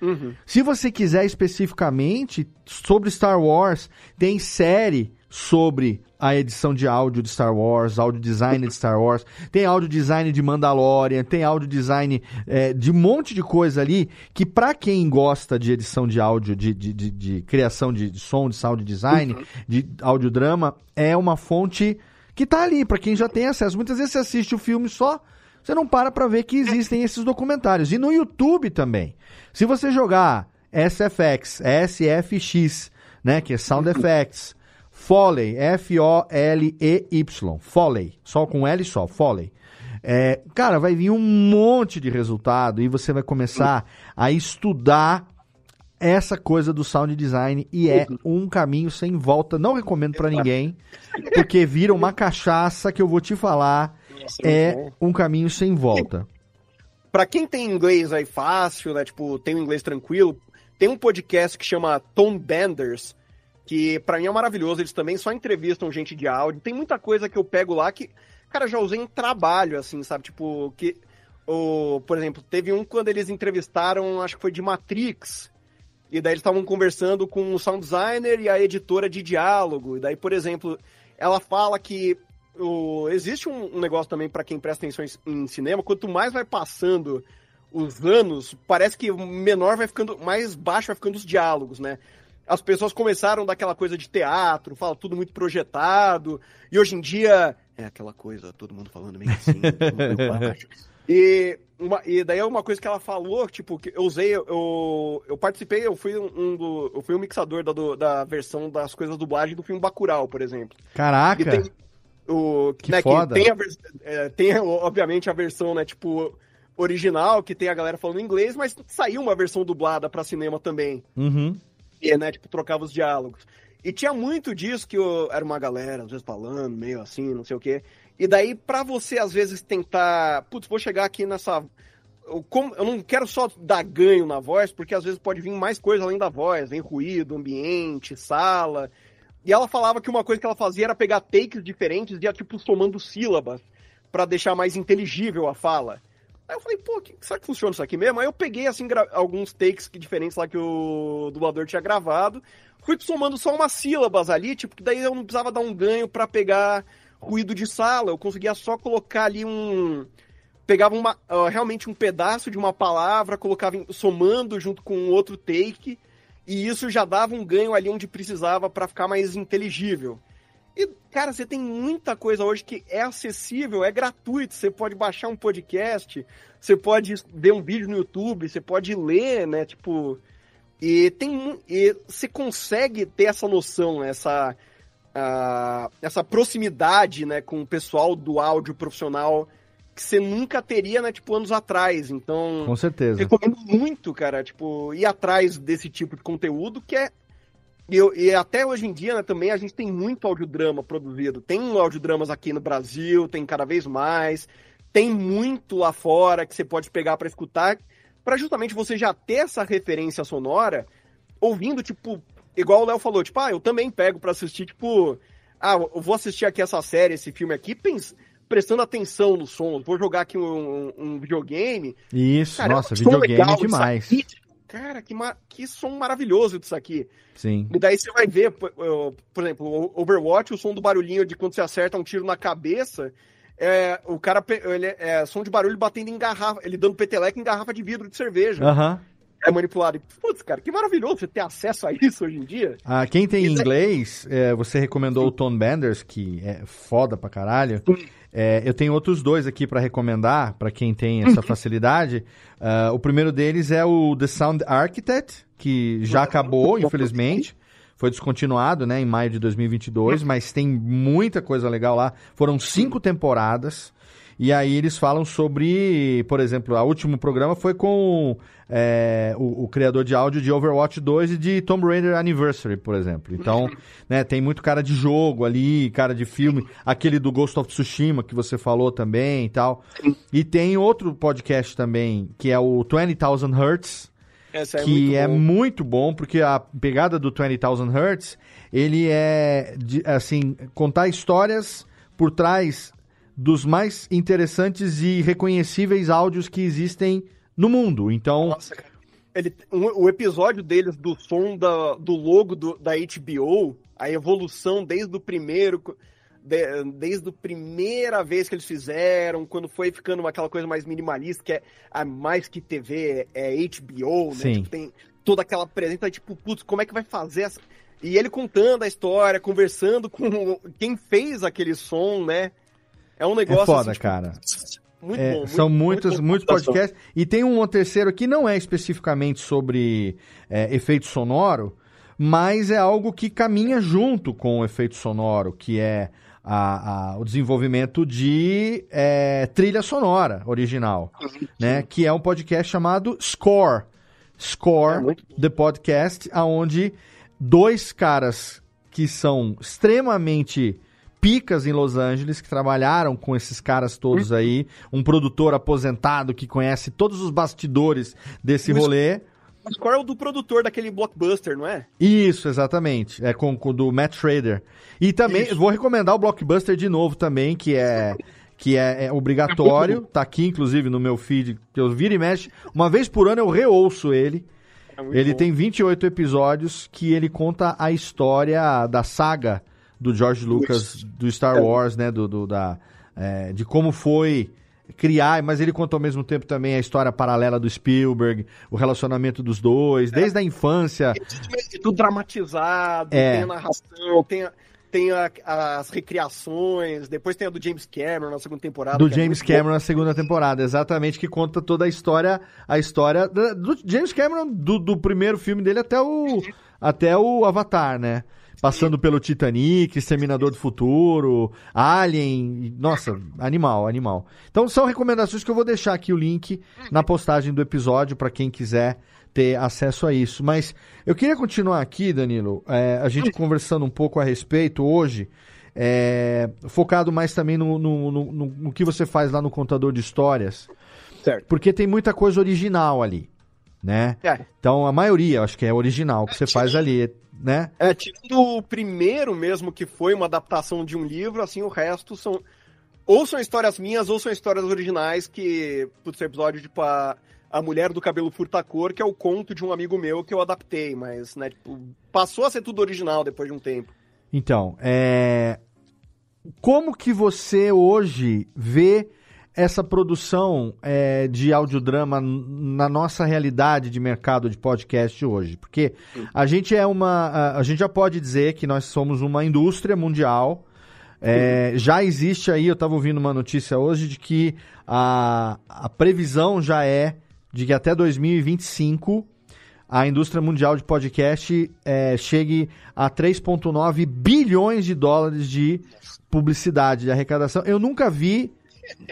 Uhum. Se você quiser especificamente sobre Star Wars, tem série sobre a edição de áudio de Star Wars, áudio design de Star Wars, tem áudio design de Mandalorian, tem áudio design é, de um monte de coisa ali que para quem gosta de edição de áudio, de, de, de, de criação de, de, som, de sound design, uhum. de audiodrama, é uma fonte que tá ali para quem já tem acesso. Muitas vezes você assiste o filme só você não para para ver que existem esses documentários. E no YouTube também. Se você jogar SFX, SFX, né, que é Sound Effects, Foley, F-O-L-E-Y, Foley, só com L só, Foley. É, cara, vai vir um monte de resultado e você vai começar a estudar essa coisa do sound design e é um caminho sem volta. Não recomendo para ninguém, porque vira uma cachaça que eu vou te falar é um caminho sem volta. Para quem tem inglês aí fácil, né? Tipo, tem um inglês tranquilo, tem um podcast que chama Tom Benders, que para mim é maravilhoso. Eles também só entrevistam gente de áudio. Tem muita coisa que eu pego lá que, cara, já usei em trabalho, assim, sabe? Tipo, que. O, por exemplo, teve um quando eles entrevistaram, acho que foi de Matrix. E daí eles estavam conversando com o sound designer e a editora de diálogo. E daí, por exemplo, ela fala que o, existe um, um negócio também para quem presta atenção em, em, cinema, quanto mais vai passando os anos, parece que menor vai ficando, mais baixo vai ficando os diálogos, né? As pessoas começaram daquela coisa de teatro, fala tudo muito projetado, e hoje em dia é aquela coisa, todo mundo falando meio assim. E, uma, e daí é uma coisa que ela falou, tipo, que eu usei, eu, eu participei, eu fui um, um do, eu fui um mixador da, do, da versão das coisas dublagem do filme Bacurau, por exemplo. Caraca! Tem, o, que né, foda. Que tem, a, é, tem, obviamente, a versão, né, tipo, original, que tem a galera falando inglês, mas saiu uma versão dublada para cinema também. Uhum. E, né, tipo, trocava os diálogos. E tinha muito disso que eu, era uma galera, às vezes, falando, meio assim, não sei o quê. E daí, para você, às vezes, tentar. Putz, vou chegar aqui nessa. Eu, como, eu não quero só dar ganho na voz, porque às vezes pode vir mais coisa além da voz. Vem ruído, ambiente, sala. E ela falava que uma coisa que ela fazia era pegar takes diferentes e ia, tipo, somando sílabas para deixar mais inteligível a fala. Aí eu falei, pô, que, será que funciona isso aqui mesmo? Aí eu peguei, assim, alguns takes diferentes lá que o dublador tinha gravado, fui somando só umas sílabas ali, tipo, que daí eu não precisava dar um ganho para pegar ruído de sala, eu conseguia só colocar ali um... Pegava uma, uh, realmente um pedaço de uma palavra, colocava em, somando junto com outro take e isso já dava um ganho ali onde precisava para ficar mais inteligível. E, cara, você tem muita coisa hoje que é acessível, é gratuito. Você pode baixar um podcast, você pode ver um vídeo no YouTube, você pode ler, né? Tipo. E tem. E você consegue ter essa noção, essa. uh, essa proximidade, né, com o pessoal do áudio profissional que você nunca teria, né, tipo, anos atrás. Então, com certeza. Recomendo muito, cara, tipo, ir atrás desse tipo de conteúdo que é e, eu, e, até hoje em dia, né, também a gente tem muito audiodrama produzido. Tem audiodramas aqui no Brasil, tem cada vez mais. Tem muito lá fora que você pode pegar para escutar, para justamente você já ter essa referência sonora, ouvindo, tipo, igual o Léo falou, tipo, ah, eu também pego para assistir, tipo, ah, eu vou assistir aqui essa série, esse filme aqui, pens prestando atenção no som. Vou jogar aqui um, um videogame. Isso, cara, nossa, videogame demais. Aqui, cara, que, que som maravilhoso disso aqui. Sim. E daí você vai ver, por, por exemplo, o Overwatch, o som do barulhinho de quando você acerta um tiro na cabeça, é, o cara, ele é, é som de barulho batendo em garrafa, ele dando peteleca em garrafa de vidro de cerveja. Aham. Uhum. É manipulado. Putz, cara, que maravilhoso você ter acesso a isso hoje em dia. Ah, quem tem é inglês, é, você recomendou o Tom Benders, que é foda pra caralho. Sim. É, eu tenho outros dois aqui para recomendar, para quem tem essa facilidade. Uh, o primeiro deles é o The Sound Architect, que já acabou, infelizmente. Foi descontinuado, né, em maio de 2022, mas tem muita coisa legal lá. Foram cinco temporadas. E aí eles falam sobre, por exemplo, o último programa foi com é, o, o, criador de áudio de Overwatch 2 e de Tomb Raider Anniversary, por exemplo. Então, né, tem muito cara de jogo ali, cara de filme, aquele do Ghost of Tsushima que você falou também e tal. E tem outro podcast também, que é o 20,000 Hertz, é que é muito, é muito bom, porque a pegada do 20,000 Hertz, ele é, de, assim, contar histórias por trás dos mais interessantes e reconhecíveis áudios que existem no mundo. Então. Nossa, cara. Ele, um, o episódio deles do som da, do logo do, da HBO, a evolução desde o primeiro. De, desde a primeira vez que eles fizeram, quando foi ficando aquela coisa mais minimalista, que é a mais que TV, é, é HBO, né? Tipo, tem toda aquela presença, tipo, putz, como é que vai fazer essa. E ele contando a história, conversando com quem fez aquele som, né? É um negócio. É foda, assim, tipo, cara. Muito é, bom. Muito, são muitos, muito muitos podcasts. E tem um terceiro que não é especificamente sobre é, efeito sonoro, mas é algo que caminha junto com o efeito sonoro, que é a, a, o desenvolvimento de é, trilha sonora original, uhum. né? Que é um podcast chamado Score. Score, é The Podcast, aonde dois caras que são extremamente picas em Los Angeles que trabalharam com esses caras todos aí, um produtor aposentado que conhece todos os bastidores desse rolê. Mas qual é o do produtor daquele blockbuster, não é? Isso, exatamente. É com, o do Matt Schrader. E também, Isso. vou recomendar o blockbuster de novo também, que é que é, é, obrigatório. Tá aqui, inclusive, no meu feed, que eu viro e mexe. Uma vez por ano eu reouço ele. É ele bom. tem 28 episódios que ele conta a história da saga do George Lucas, do Star é. Wars, né? Do, do da, é, de como foi criar, mas ele conta ao mesmo tempo também a história paralela do Spielberg, o relacionamento dos dois, desde a infância. É tudo dramatizado, é. tem a narração, tem, a, tem a, as recriações, depois tem a do James Cameron na segunda temporada. Do é James é Cameron bom. na segunda temporada, exatamente, que conta toda a história, a história do James Cameron, do, do primeiro filme dele até o, até o Avatar, né? Passando pelo Titanic, Exterminador do Futuro, Alien. Nossa, animal, animal. Então são recomendações que eu vou deixar aqui o link na postagem do episódio para quem quiser ter acesso a isso. Mas eu queria continuar aqui, Danilo, é, a gente conversando um pouco a respeito hoje, é, focado mais também no, no, no, no, que você faz lá no contador de histórias. Certo. Porque tem muita coisa original ali, né? É. Então a maioria, acho que é original que você faz ali né? É, tirando o primeiro mesmo, que foi uma adaptação de um livro, assim, o resto são. Ou são histórias minhas, ou são histórias originais que. Putz, episódio tipo a, a Mulher do Cabelo Furta-Cor, que é o conto de um amigo meu que eu adaptei, mas, né, tipo, passou a ser tudo original depois de um tempo. Então, é. Como que você hoje vê essa produção é, de audiodrama na nossa realidade de mercado de podcast hoje? Porque a gente é uma. A, gente já pode dizer que nós somos uma indústria mundial. É, já existe aí, eu estava ouvindo uma notícia hoje de que a, a previsão já é de que até 2025 a indústria mundial de podcast é, chegue a 3,9 bilhões de dólares de publicidade, de arrecadação. Eu nunca vi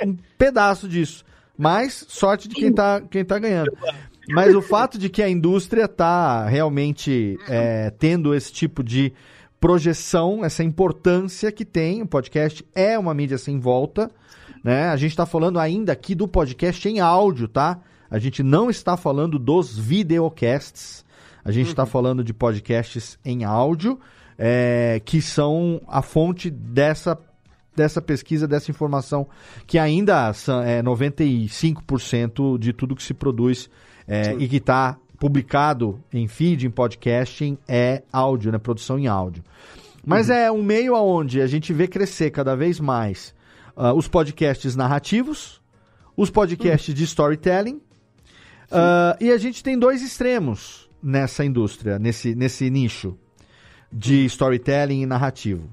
um pedaço disso. Mas sorte de quem está quem tá ganhando. Mas o fato de que a indústria está realmente é, tendo esse tipo de projeção, essa importância que tem, o podcast é uma mídia sem volta. Né? A gente está falando ainda aqui do podcast em áudio, tá? A gente não está falando dos videocasts. A gente está uhum. falando de podcasts em áudio, é, que são a fonte dessa, dessa pesquisa, dessa informação, que ainda é 95% de tudo que se produz é, e que está publicado em feed, em podcasting, é áudio, né? Produção em áudio. Mas uhum. é um meio aonde a gente vê crescer cada vez mais uh, os podcasts narrativos, os podcasts uhum. de storytelling Uh, e a gente tem dois extremos nessa indústria, nesse, nesse nicho de storytelling e narrativo.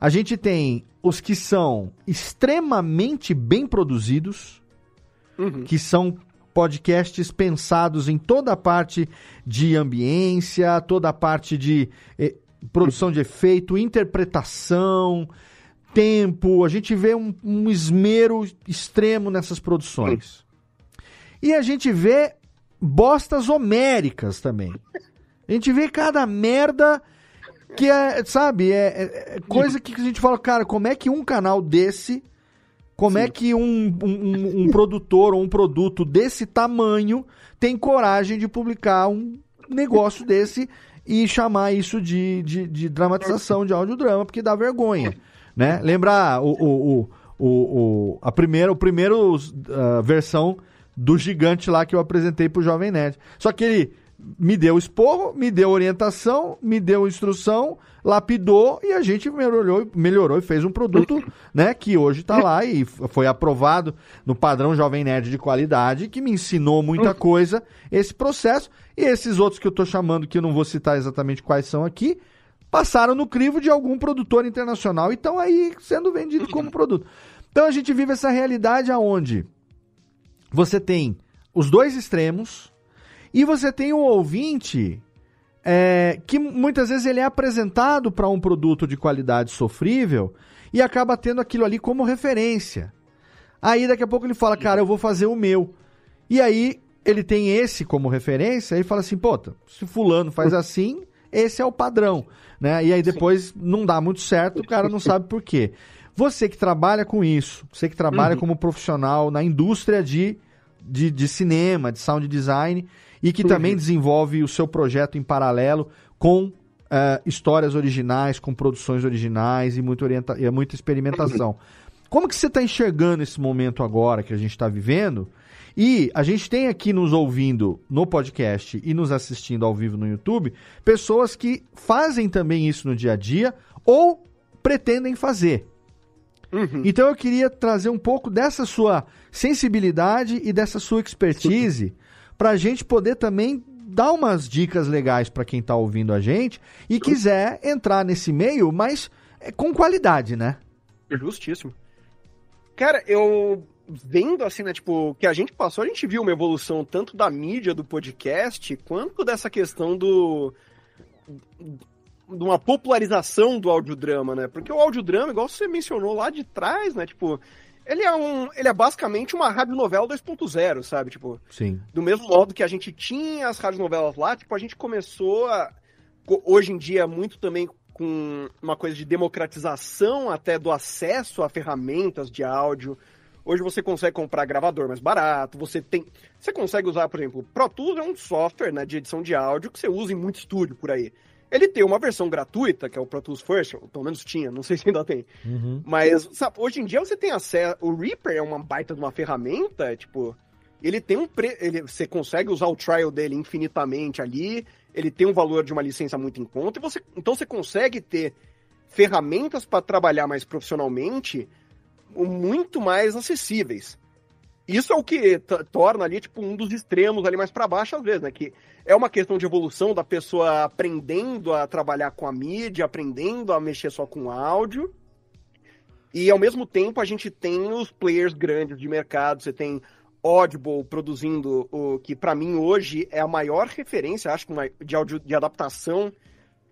A gente tem os que são extremamente bem produzidos, uhum. que são podcasts pensados em toda a parte de ambiência, toda a parte de eh, produção de efeito, interpretação, tempo. A gente vê um, um esmero extremo nessas produções. E a gente vê bostas homéricas também. A gente vê cada merda que é, sabe, é, é, é coisa que a gente fala, cara, como é que um canal desse, como é Sim. é que um, um, um produtor ou um produto desse tamanho tem coragem de publicar um negócio desse e chamar isso de, de, de dramatização, de audiodrama, porque dá vergonha, né? Lembra o, o, o, o, a primeira, o primeiro uh, versão do gigante lá que eu apresentei pro Jovem Nerd. Só que ele me deu esporro, me deu orientação, me deu instrução, lapidou e a gente melhorou, melhorou e fez um produto, né, que hoje está lá e foi aprovado no padrão Jovem Nerd de qualidade, que me ensinou muita coisa esse processo. E esses outros que eu estou chamando, que eu não vou citar exatamente quais são aqui, passaram no crivo de algum produtor internacional e estão aí sendo vendidos como produto. Então a gente vive essa realidade aonde você tem os dois extremos e você tem o ouvinte é, que muitas vezes ele é apresentado para um produto de qualidade sofrível e acaba tendo aquilo ali como referência. Aí daqui a pouco ele fala, cara, eu vou fazer o meu. E aí ele tem esse como referência e fala assim, pô, se fulano faz assim, esse é o padrão, né? E aí depois Sim. não dá muito certo, o cara não sabe por quê. Você que trabalha com isso, você que trabalha uhum. como profissional na indústria de, de, de, cinema, de sound design, e que uhum. também desenvolve o seu projeto em paralelo com uh, histórias originais, com produções originais e, muito orienta e muita experimentação. Uhum. Como que você está enxergando esse momento agora que a gente está vivendo? E a gente tem aqui nos ouvindo no podcast e nos assistindo ao vivo no YouTube pessoas que fazem também isso no dia a dia ou pretendem fazer. Uhum. Então eu queria trazer um pouco dessa sua sensibilidade e dessa sua expertise para a gente poder também dar umas dicas legais para quem está ouvindo a gente e quiser entrar nesse meio, mas é com qualidade, né? Justíssimo. Cara, eu vendo assim, né, tipo, que a gente passou, a gente viu uma evolução tanto da mídia do podcast quanto dessa questão do de uma popularização do audiodrama, né? Porque o audiodrama, igual você mencionou lá de trás, né? Tipo, ele é um. Ele é basicamente uma radionovela 2.0, sabe? Tipo. Sim. Do mesmo modo que a gente tinha as radionovelas lá, tipo, a gente começou a. Hoje em dia, muito também com uma coisa de democratização até do acesso a ferramentas de áudio. Hoje você consegue comprar gravador mais barato, você tem. Você consegue usar, por exemplo, Pro Tools é um software né, de edição de áudio que você usa em muito estúdio por aí. Ele tem uma versão gratuita, que é o Pro Tools First, pelo menos tinha, não sei se ainda tem. Uhum. Mas, sabe, hoje em dia você tem acesso. O Reaper é uma baita de uma ferramenta, tipo. Ele tem um. Pre... Ele, você consegue usar o trial dele infinitamente ali. Ele tem um valor de uma licença muito em conta. E você, então você consegue ter ferramentas para trabalhar mais profissionalmente muito mais acessíveis. Isso é o que torna ali, tipo, um dos extremos ali mais para baixo, às vezes, né? Que é uma questão de evolução da pessoa aprendendo a trabalhar com a mídia, aprendendo a mexer só com áudio. E ao mesmo tempo a gente tem os players grandes de mercado, você tem Audible produzindo o que para mim hoje é a maior referência, acho de audio, de adaptação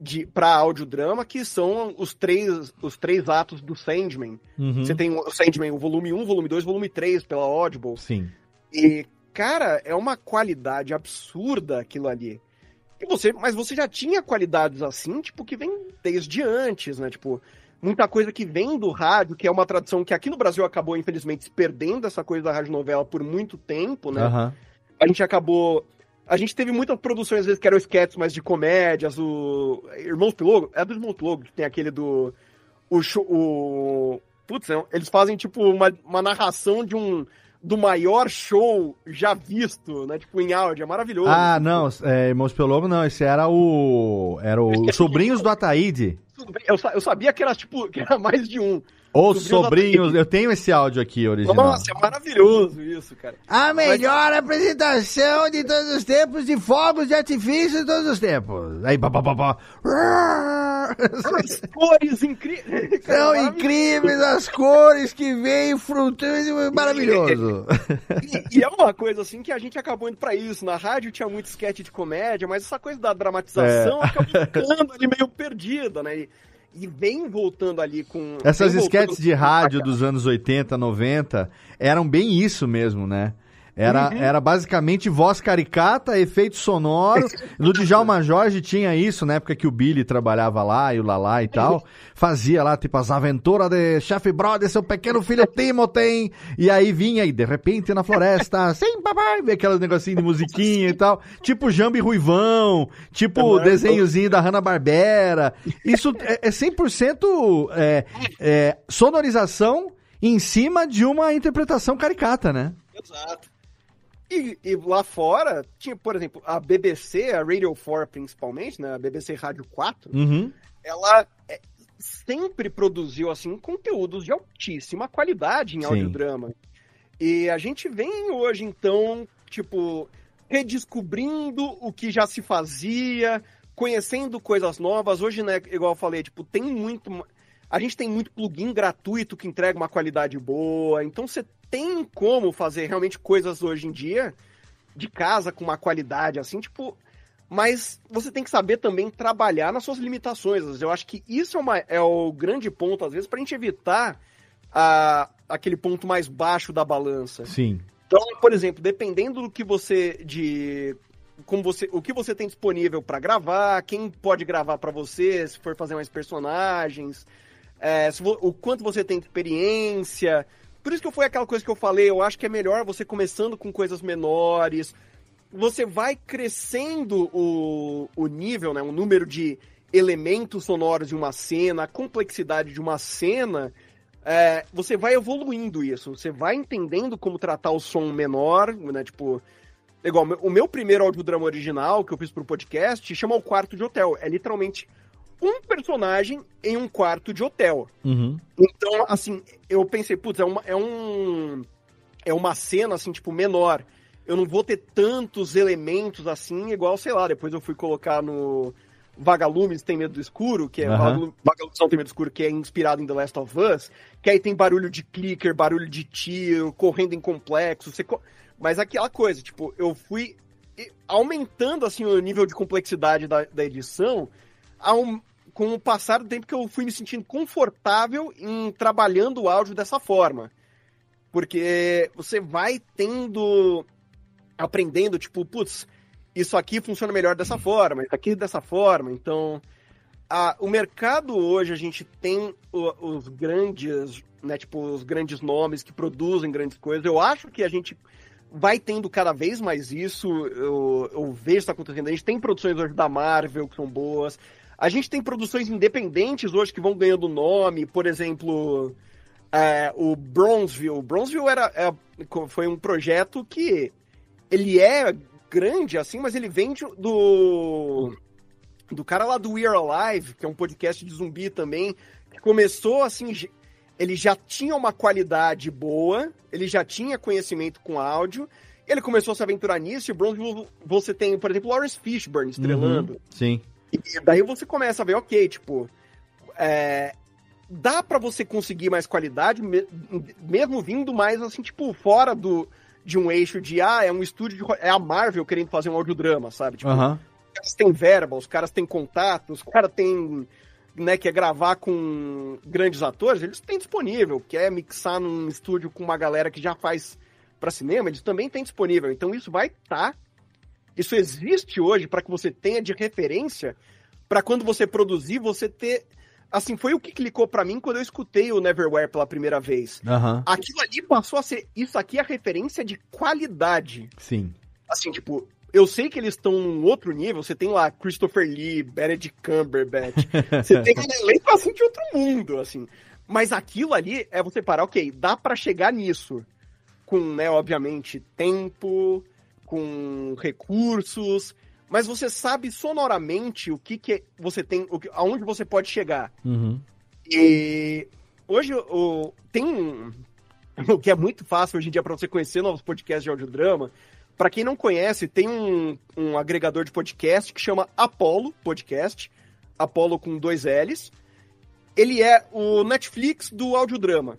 de para audiodrama, que são os três os três atos do Sandman. Uhum. Você tem o Sandman, o volume 1, volume 2, volume 3 pela Audible. Sim. E cara, é uma qualidade absurda aquilo ali. E você, mas você já tinha qualidades assim, tipo que vem desde antes, né? Tipo, muita coisa que vem do rádio, que é uma tradição que aqui no Brasil acabou, infelizmente, se perdendo essa coisa da rádio novela por muito tempo, né? Uhum. A gente acabou. A gente teve muitas produções, às vezes, que eram sketches mais de comédias, o. Irmãos Pilogo? É do Irmãos Pilogo, que tem aquele do. O. Show, o... Putz, é eles fazem, tipo, uma, uma narração de um do maior show já visto, né? Tipo, em áudio, é maravilhoso. Ah, não, é, Irmãos Piologo não, esse era o... Era o Sobrinhos do Ataíde. Eu, eu sabia que era, tipo, que era mais de um. Os sobrinhos, eu tenho esse áudio aqui original. Nossa, é maravilhoso isso, cara. A melhor Mas... apresentação de todos os tempos de fogos de artifício de todos os tempos. Aí, pá, pá, pá, pá. As cores incríveis. São incríveis as cores que vêm frutando, maravilhoso. E, e, é uma coisa assim que a gente acabou indo pra isso. Na rádio tinha muito sketch de comédia, mas essa coisa da dramatização é. acabou ficando ali meio perdida, né? E, e vem voltando ali com. Essas esquetes de rádio dos anos 80, 90 eram bem isso mesmo, né? Era, uhum. era basicamente voz caricata, efeito sonoro. No Djalma Jorge tinha isso, na época que o Billy trabalhava lá e o Lalá e tal. Fazia lá, tipo, as aventuras de chefe brother, seu pequeno filho Timothy. E aí vinha aí, de repente, na floresta, sim, papai, vê aqueles negocinho de musiquinha e tal. Tipo Jambi Ruivão, tipo é desenhozinho da Hanna-Barbera. Isso é, é 100% é, é, sonorização em cima de uma interpretação caricata, né? Exato. E, e, lá fora, tinha, por exemplo, a BBC, a Radio 4 principalmente, né, a BBC Rádio 4, uhum. ela é, sempre produziu, assim, conteúdos de altíssima qualidade em Sim. audiodrama. E a gente vem hoje, então, tipo, redescobrindo o que já se fazia, conhecendo coisas novas. Hoje, né, igual eu falei, tipo, tem muito... A gente tem muito plugin gratuito que entrega uma qualidade boa, então você tem como fazer realmente coisas hoje em dia de casa com uma qualidade assim, tipo. Mas você tem que saber também trabalhar nas suas limitações. Eu acho que isso é, uma, é o grande ponto, às vezes, para a gente evitar a, aquele ponto mais baixo da balança. Sim. Então, por exemplo, dependendo do que você. de como você, o que você tem disponível para gravar, quem pode gravar para você, se for fazer mais personagens, é, o quanto você tem experiência, por isso que foi aquela coisa que eu falei, eu acho que é melhor você começando com coisas menores. Você vai crescendo o, o nível, né? O número de elementos sonoros de uma cena, a complexidade de uma cena. É, você vai evoluindo isso. Você vai entendendo como tratar o som menor, né? Tipo, igual o meu primeiro audiodrama original que eu fiz pro podcast chama O Quarto de Hotel. É literalmente um personagem em um quarto de hotel. Uhum. Então, assim, eu pensei, putz, é, uma, é um. É uma cena, assim, tipo, menor. Eu não vou ter tantos elementos assim, igual, sei lá, depois eu fui colocar no Vagalumes Tem Medo do Escuro, que é uhum. Vagalumes Tem Medo do Escuro, que é inspirado em The Last of Us, que aí tem barulho de clicker, barulho de tiro, correndo em complexo, você... mas aquela coisa, tipo, eu fui aumentando, assim, o nível de complexidade da, da edição, com o passar do tempo que eu fui me sentindo confortável em trabalhando o áudio dessa forma. Porque você vai tendo. aprendendo, tipo, putz, isso aqui funciona melhor dessa forma, isso aqui dessa forma. Então, a, o mercado hoje, a gente tem o, os grandes, né, tipo, os grandes nomes que produzem grandes coisas. Eu acho que a gente vai tendo cada vez mais isso. Eu, eu vejo isso acontecendo. A gente tem produções hoje da Marvel que são boas. A gente tem produções independentes hoje que vão ganhando nome, por exemplo, é, o Bronzeville. Bronzeville era, é, foi um projeto que ele é grande, assim, mas ele vem do, do cara lá do We Are Alive, que é um podcast de zumbi também, que começou assim, ele já tinha uma qualidade boa, ele já tinha conhecimento com áudio, ele começou a se aventurar nisso, e Bronzeville você tem, por exemplo, Lawrence Fishburne estrelando. Uhum, sim. E daí você começa a ver, ok, tipo, é, dá para você conseguir mais qualidade, mesmo vindo mais, assim, tipo, fora do de um eixo de, ah, é um estúdio, de, é a Marvel querendo fazer um audiodrama, sabe? Tipo, Aham. os caras têm verba, os caras têm contatos, os caras têm, né, quer gravar com grandes atores, eles têm disponível, quer mixar num estúdio com uma galera que já faz pra cinema, eles também têm disponível. Então isso vai estar, isso existe hoje para que você tenha de referência, para quando você produzir, você ter assim, foi o que clicou pra mim quando eu escutei o Neverwhere pela primeira vez. Aham. Aquilo ali passou a ser, isso aqui é referência de qualidade. Sim. Assim, tipo, eu sei que eles estão num outro nível, você tem lá Christopher Lee, Benedict Cumberbatch, você tem um elenco assim de outro mundo, assim. Mas aquilo ali é você parar, ok, dá pra chegar nisso. Com, né, obviamente, tempo, com recursos, mas você sabe sonoramente o que, que você tem, o que, aonde você pode chegar. Uhum. E hoje o, tem um. O que é muito fácil hoje em dia para você conhecer novos podcasts de audiodrama. Para quem não conhece, tem um, um agregador de podcast que chama Apollo Podcast. Apollo com dois L's. Ele é o Netflix do audiodrama.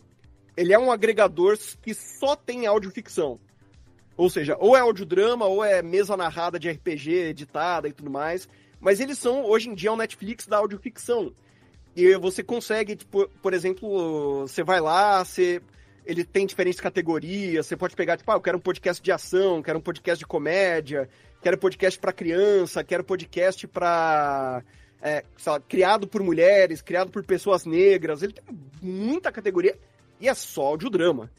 Ele é um agregador que só tem audioficção. Ou seja, ou é audiodrama, ou é mesa narrada de RPG, editada e tudo mais. Mas eles são, hoje em dia, o Netflix da audioficção. E você consegue, tipo, por exemplo, você vai lá, você. Ele tem diferentes categorias, você pode pegar, tipo, ah, eu quero um podcast de ação, quero um podcast de comédia, quero podcast para criança, quero podcast para é, lá, criado por mulheres, criado por pessoas negras. Ele tem muita categoria e é só audiodrama.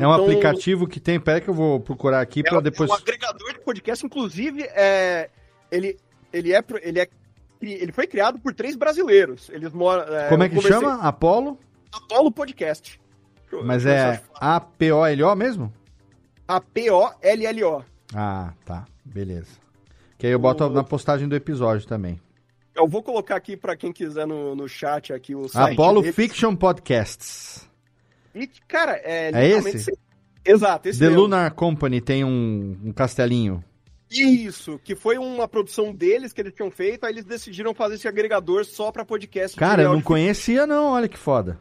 É um Então, aplicativo que tem. Pera que eu vou procurar aqui é, pra um- depois. é um agregador de podcast, inclusive, é, ele, ele, é, ele, é, ele foi criado por três brasileiros. Eles moram. Como é que conversei- chama? Apollo? Apollo Podcast. Mas eu é. A-P-O-L-O mesmo? A-P-O-L-L-O. Ah, tá. Beleza. Que aí eu boto O- na postagem do episódio também. Eu vou colocar aqui pra quem quiser no, no chat aqui o site. Apollo deles. Fiction Podcasts. E, cara, é. É esse? Exato, esse The mesmo. Lunar Company tem um, um castelinho. Isso, que foi uma produção deles que eles tinham feito, aí eles decidiram fazer esse agregador só pra podcast. Cara, eu não conhecia não, olha que foda.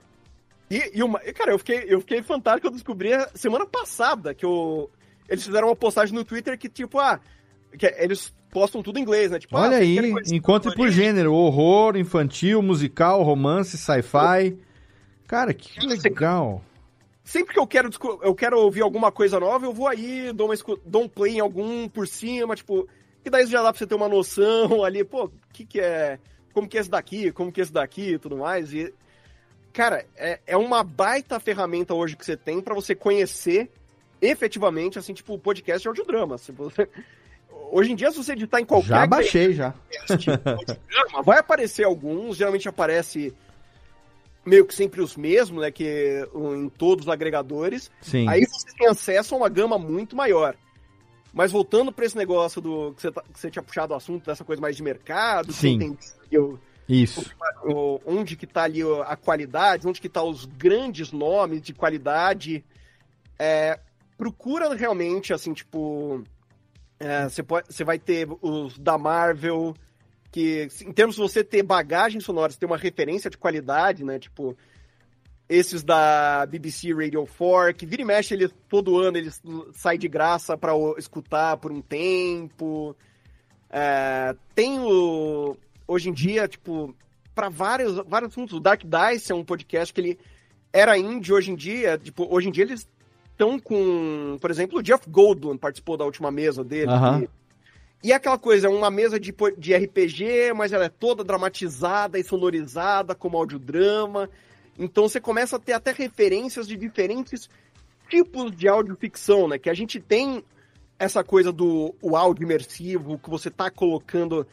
E, e uma, cara, eu fiquei, eu fiquei fantástico, eu descobri semana passada que eu, eles fizeram uma postagem no Twitter que, tipo, ah, que eles postam tudo em inglês, né? Tipo, ah, Olha vocês aí, encontre por gênero, horror, infantil, musical, romance, sci-fi. Cara, que legal. Sempre que eu quero, eu quero ouvir alguma coisa nova, eu vou aí, dou, uma, dou um play em algum por cima, tipo, e daí já dá pra você ter uma noção ali, pô, o que que é, como que é esse daqui, como que é esse daqui e tudo mais, e, cara, é, é uma baita ferramenta hoje que você tem pra você conhecer efetivamente, assim, tipo, o podcast de audiodrama, você... Hoje em dia, se você editar em qualquer Já baixei, já. podcast, audiodrama, vai aparecer alguns, geralmente aparece meio que sempre os mesmos, né, que em todos os agregadores, Sim. Aí você tem acesso a uma gama muito maior. Mas voltando para esse negócio do que você, tá- que você tinha puxado o assunto dessa coisa mais de mercado, Sim. tem o- Isso. o- onde que tá ali a qualidade, onde que tá os grandes nomes de qualidade, é, procura realmente, assim, tipo, é, você, você vai ter os da Marvel, que em termos de você ter bagagem sonora, você ter uma referência de qualidade, né, tipo, esses da BBC Radio 4, que vira e mexe, ele, todo ano eles saem de graça para escutar por um tempo. É, tem o. Hoje em dia, tipo, para vários, vários assuntos. O Dark Dice é um podcast que ele era indie hoje em dia. Tipo, hoje em dia eles estão com. Por exemplo, o Jeff Goldblum participou da última mesa dele. Aham. que- e é aquela coisa, é uma mesa de, de RPG, mas ela é toda dramatizada e sonorizada como audiodrama. Então você começa a ter até referências de diferentes tipos de audioficção, né? Que a gente tem essa coisa do o áudio imersivo, que você tá colocando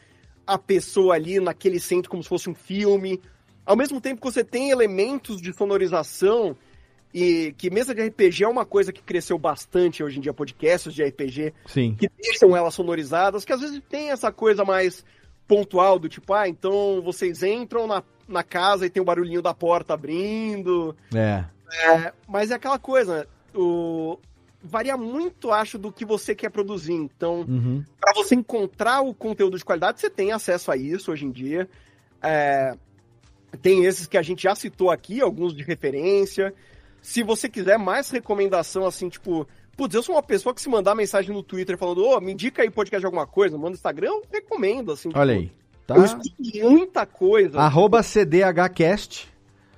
a pessoa ali naquele centro como se fosse um filme. Ao mesmo tempo que você tem elementos de sonorização e que mesa de RPG é uma coisa que cresceu bastante hoje em dia, podcasts de RPG Sim. que deixam elas sonorizadas, que às vezes tem essa coisa mais pontual do tipo, ah, então vocês entram na, na casa e tem o barulhinho da porta abrindo. É. É, mas é aquela coisa, o... varia muito, acho, do que você quer produzir. Então, Uhum. para você encontrar o conteúdo de qualidade, você tem acesso a isso hoje em dia. É, Tem esses que a gente já citou aqui, alguns de referência. Se você quiser mais recomendação, assim, tipo, Putz, eu sou uma pessoa que se mandar mensagem no Twitter falando, ô, me indica aí podcast de alguma coisa, manda no Instagram, eu recomendo, assim. Olha tipo, aí. Tá? Eu escuto muita coisa. Arroba CDHcast.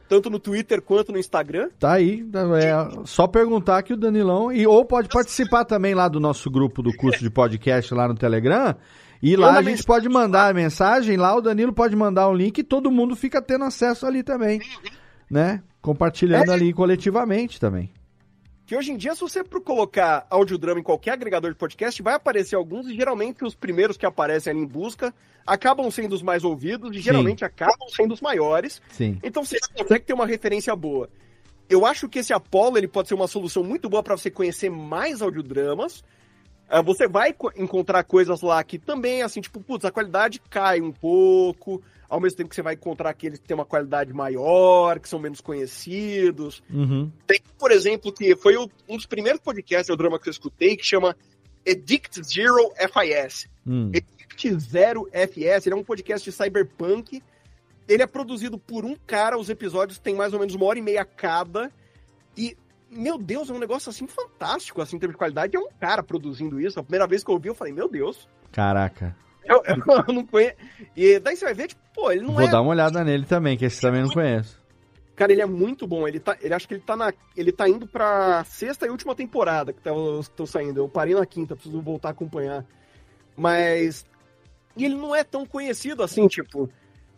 Tanto no Twitter quanto no Instagram. Tá aí. É só perguntar que o Danilão. E, ou pode participar também lá do nosso grupo do curso de podcast lá no Telegram. E lá a gente pode mandar a mensagem, lá o Danilo pode mandar um link e todo mundo fica tendo acesso ali também. Né? Compartilhando é. ali coletivamente também que hoje em dia, se você colocar audiodrama em qualquer agregador de podcast, vai aparecer alguns, e geralmente os primeiros que aparecem ali em busca acabam sendo os mais ouvidos, e geralmente Sim. acabam sendo os maiores. Sim. Então você consegue ter uma referência boa. Eu acho que esse Apollo ele pode ser uma solução muito boa para você conhecer mais audiodramas. Uh, você vai encontrar coisas lá que também, assim, tipo, putz, a qualidade cai um pouco, ao mesmo tempo que você vai encontrar aqueles que têm uma qualidade maior, que são menos conhecidos. Uhum. Tem, por exemplo, que foi um dos primeiros podcasts do drama que eu escutei, que chama Edict Zero FIS. Hum. Edict Zero FS, ele é um podcast de cyberpunk. Ele é produzido por um cara, os episódios têm mais ou menos uma hora e meia cada. E, meu Deus, é um negócio assim fantástico, assim, em termos de qualidade. É um cara produzindo isso. A primeira vez que eu ouvi, eu falei, meu Deus. Caraca. Eu, eu, não conheço. E daí você vai ver, tipo, pô, ele não Vou é. Vou dar uma olhada nele também, que esse também não conheço. Cara, ele é muito bom. Ele tá, ele acho que ele tá na, ele tá indo pra sexta e última temporada que estão saindo. Eu parei na quinta, preciso voltar a acompanhar. Mas e ele não é tão conhecido assim, tipo.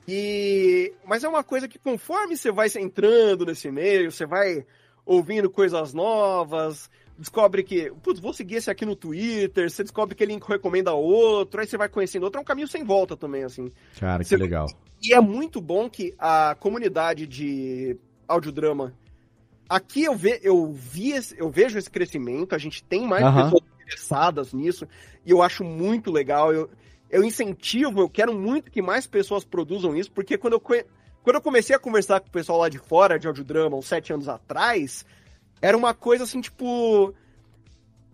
E mas é uma coisa que conforme você vai entrando nesse meio, você vai ouvindo coisas novas, descobre que, putz, vou seguir esse aqui no Twitter, você descobre que ele recomenda outro, aí você vai conhecendo outro, é um caminho sem volta também, assim. Cara, você... que legal. E é muito bom que a comunidade de audiodrama, aqui eu, ve... eu, vi esse... eu vejo esse crescimento, a gente tem mais uhum. pessoas interessadas nisso, e eu acho muito legal, eu, eu incentivo, eu quero muito que mais pessoas produzam isso, porque quando eu, quando eu comecei a conversar com o pessoal lá de fora de audiodrama, uns sete anos atrás, era uma coisa assim, tipo.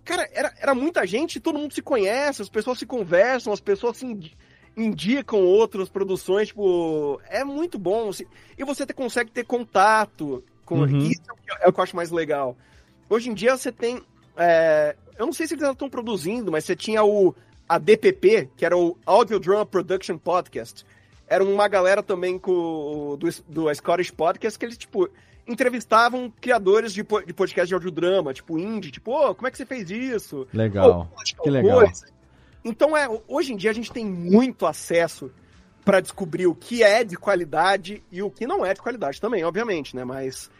Cara, era, era muita gente, todo mundo se conhece, as pessoas se conversam, as pessoas se indicam outras produções, tipo. É muito bom. Assim, e você te, consegue ter contato com. Uhum. Isso é o que eu acho mais legal. Hoje em dia você tem. É, eu não sei se eles ainda estão produzindo, mas você tinha o a DPP, que era o Audio Drama Production Podcast. Era uma galera também com, do, do Scottish Podcast, que eles, tipo, entrevistavam criadores de, de podcast de audiodrama, tipo indie, tipo, oh, como é que você fez isso? Legal. Oh, que legal. Coisa. Então, é, hoje em dia a gente tem muito acesso para descobrir o que é de qualidade e o que não é de qualidade também, obviamente, né? Mas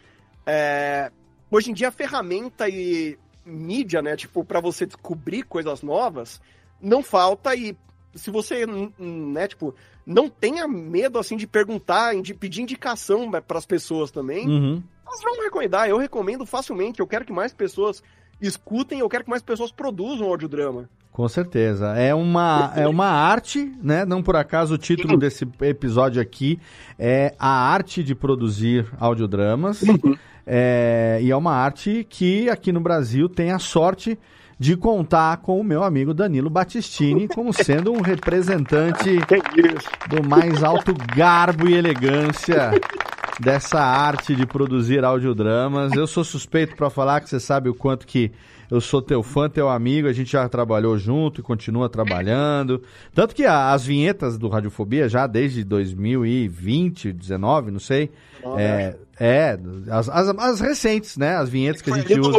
é, hoje em dia a ferramenta e mídia, né, tipo, para você descobrir coisas novas, não falta e se você, né, tipo, não tenha medo, assim, de perguntar, de pedir indicação para as pessoas também, uhum. elas vão recomendar. Eu recomendo facilmente. Eu quero que mais pessoas escutem, eu quero que mais pessoas produzam audiodrama. Com certeza. É uma, é uma arte, né? Não por acaso o título desse episódio aqui é A Arte de Produzir Audiodramas. Uhum. É, e é uma arte que aqui no Brasil tem a sorte de contar com o meu amigo Danilo Battistini como sendo um representante do mais alto garbo e elegância dessa arte de produzir audiodramas. Eu sou suspeito para falar que você sabe o quanto que eu sou teu fã, teu amigo, a gente já trabalhou junto e continua trabalhando. Tanto que as vinhetas do Radiofobia, já desde 2020, 19, não sei. é, é as, as, as, recentes, né? As vinhetas que a gente usa.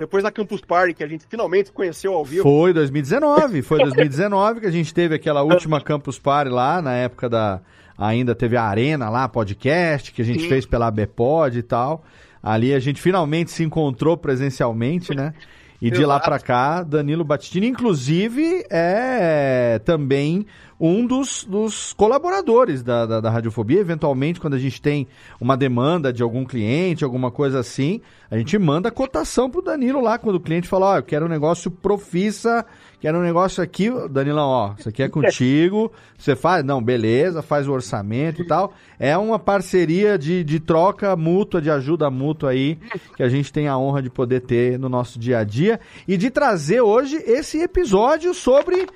Depois da Campus Party, que a gente finalmente conheceu ao vivo. Foi 2019, foi 2019 que a gente teve aquela última Campus Party lá, na época da. Ainda teve a Arena lá, podcast, que a gente Sim. fez pela Bpod e tal. Ali a gente finalmente se encontrou presencialmente, né? E de lá para cá, Danilo Battistini, inclusive, é também um dos, dos colaboradores da, da, da, Radiofobia. Eventualmente, quando a gente tem uma demanda de algum cliente, alguma coisa assim, a gente manda cotação pro Danilo lá, quando o cliente fala, ó, oh, eu quero um negócio profissa, quero um negócio aqui, Danilão, ó, isso aqui é contigo, você faz? Não, beleza, faz o orçamento e tal. É uma parceria de, de troca mútua, de ajuda mútua aí, que a gente tem a honra de poder ter no nosso dia a dia e de trazer hoje esse episódio sobre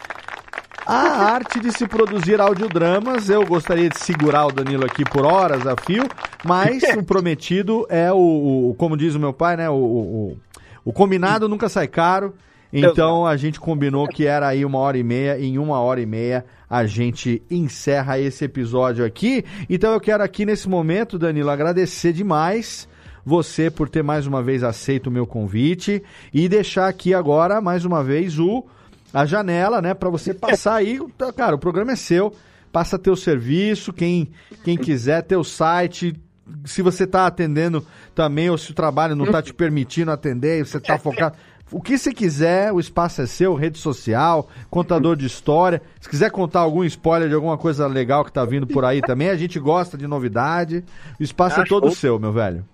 a arte de se produzir audiodramas. Eu gostaria de segurar o Danilo aqui por horas a fio, mas o prometido é o, o como diz o meu pai, né? O, o, O combinado nunca sai caro. Então a gente combinou que era aí uma hora e meia. Em uma hora e meia a gente encerra esse episódio aqui. Então eu quero aqui nesse momento, Danilo, agradecer demais você por ter mais uma vez aceito o meu convite e deixar aqui agora mais uma vez o a janela, né, para você passar aí, cara, o programa é seu, passa teu serviço, quem quem quiser, teu site, se você está atendendo também ou se o trabalho não está te permitindo atender, você está focado o que você quiser, o espaço é seu, rede social, contador de história. Se quiser contar algum spoiler de alguma coisa legal que tá vindo por aí também, a gente gosta de novidade. O espaço é todo seu, meu velho.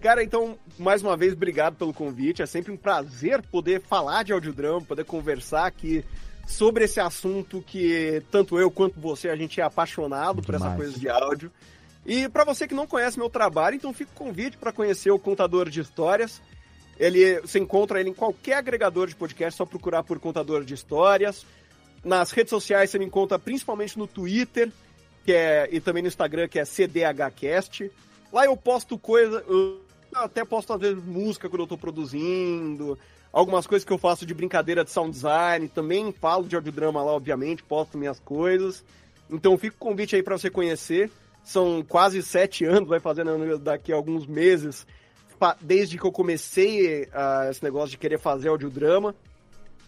Cara, então, mais uma vez, obrigado pelo convite. É sempre um prazer poder falar de audiodrama, poder conversar aqui sobre esse assunto que tanto eu quanto você, a gente é apaixonado por essa coisa de áudio. E para você que não conhece meu trabalho, então fica o convite para conhecer o Contador de Histórias. Ele, você encontra ele em qualquer agregador de podcast, só procurar por contador de histórias. Nas redes sociais você me encontra principalmente no Twitter, que é, e também no Instagram, que é CDHcast. Lá eu posto coisa, eu até posto às vezes música quando eu tô produzindo, algumas coisas que eu faço de brincadeira de sound design, também falo de audiodrama lá, obviamente, posto minhas coisas. Então fica o convite aí para você conhecer. São quase sete anos, vai fazendo daqui a alguns meses desde que eu comecei uh, esse negócio de querer fazer audiodrama.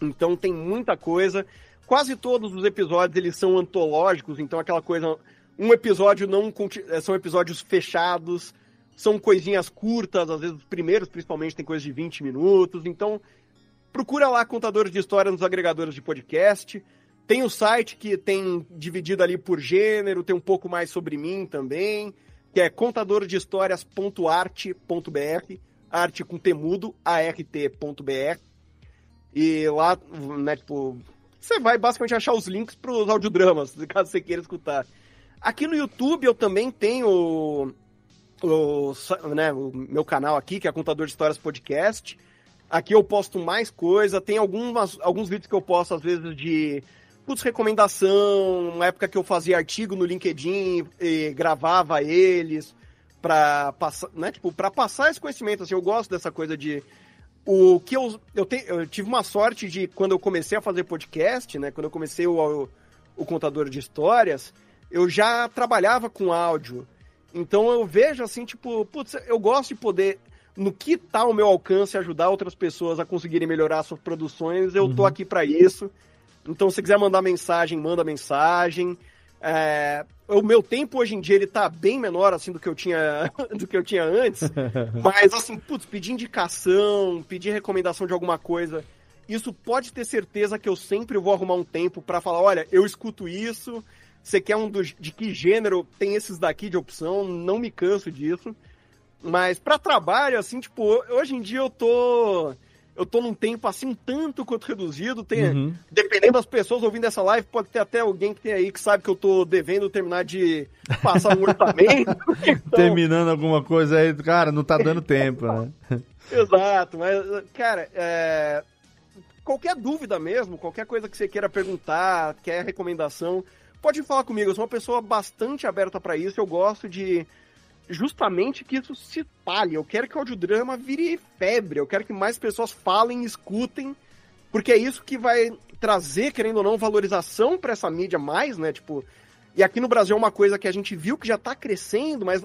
Então tem muita coisa. Quase todos os episódios eles são antológicos, então aquela coisa. Um episódio não eh, são episódios fechados, são coisinhas curtas, às vezes os primeiros principalmente tem coisa de 20 minutos. Então procura lá contadores de história nos agregadores de podcast. Tem o site que tem dividido ali por gênero, tem um pouco mais sobre mim também que é contadordehistórias.arte.br, arte com temudo, art.br. E lá, né, tipo, você vai basicamente achar os links para os audiodramas, caso você queira escutar. Aqui no YouTube eu também tenho o, né, o meu canal aqui, que é Contador de Histórias Podcast. Aqui eu posto mais coisa, tem algumas, alguns vídeos que eu posto, às vezes, de putz, recomendação, uma época que eu fazia artigo no LinkedIn e gravava eles para passar, né, tipo, para passar esse conhecimento, assim, eu gosto dessa coisa de o que eu eu, te, eu tive uma sorte de quando eu comecei a fazer podcast, né, quando eu comecei o, o, o contador de histórias, eu já trabalhava com áudio. Então eu vejo assim, tipo, putz, eu gosto de poder no que tá ao meu alcance ajudar outras pessoas a conseguirem melhorar suas produções, eu uhum. tô aqui para isso. Então, se quiser mandar mensagem, manda mensagem. É, o meu tempo hoje em dia ele tá bem menor assim do que eu tinha do que eu tinha antes, mas assim, putz, pedir indicação, pedir recomendação de alguma coisa, isso pode ter certeza que eu sempre vou arrumar um tempo para falar, olha, eu escuto isso, você quer um dos, de que gênero tem esses daqui de opção, não me canso disso. Mas para trabalho assim, tipo, hoje em dia eu tô eu tô num tempo assim um tanto quanto reduzido. Tem, uhum. Dependendo das pessoas ouvindo essa live, pode ter até alguém que tem aí que sabe que eu tô devendo terminar de passar um orçamento. então... Terminando alguma coisa aí, cara, não tá dando tempo, né? Exato, mas, cara, é... qualquer dúvida mesmo, qualquer coisa que você queira perguntar, quer recomendação, pode falar comigo. Eu sou uma pessoa bastante aberta para isso. Eu gosto de justamente que isso se espalhe. Eu quero que o audiodrama vire febre. Eu quero que mais pessoas falem, escutem, porque é isso que vai trazer, querendo ou não, valorização para essa mídia mais, né? Tipo, e aqui no Brasil é uma coisa que a gente viu que já tá crescendo, mas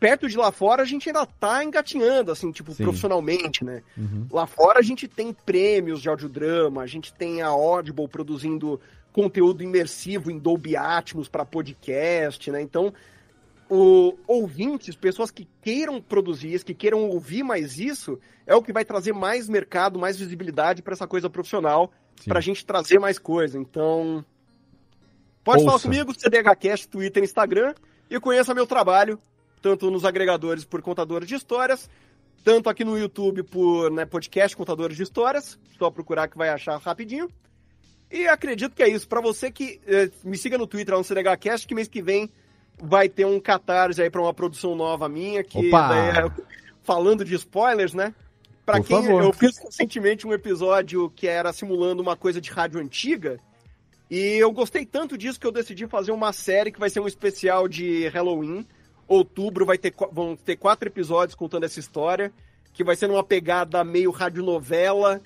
perto de lá fora a gente ainda tá engatinhando, assim, tipo, Sim. profissionalmente, né? Uhum. Lá fora a gente tem prêmios de audiodrama, a gente tem a Audible produzindo conteúdo imersivo em Dolby Atmos para podcast, né? Então, o, ouvintes, pessoas que queiram produzir isso, que queiram ouvir mais isso, é o que vai trazer mais mercado, mais visibilidade para essa coisa profissional, para a gente trazer mais coisa. Então, pode Ouça. falar comigo, CDHcast, Twitter, Instagram, e conheça meu trabalho, tanto nos agregadores por contadores de histórias, tanto aqui no YouTube por né, podcast Contadores de Histórias, só procurar que vai achar rapidinho. E acredito que é isso. Para você que eh, me siga no Twitter, no CDHcast, que mês que vem vai ter um catarse aí para uma produção nova minha, que é, falando de spoilers, né? Para quem favor. eu fiz recentemente um episódio que era simulando uma coisa de rádio antiga, e eu gostei tanto disso que eu decidi fazer uma série que vai ser um especial de Halloween. Outubro vai ter, vão ter quatro episódios contando essa história. que vai ser numa pegada meio radionovela,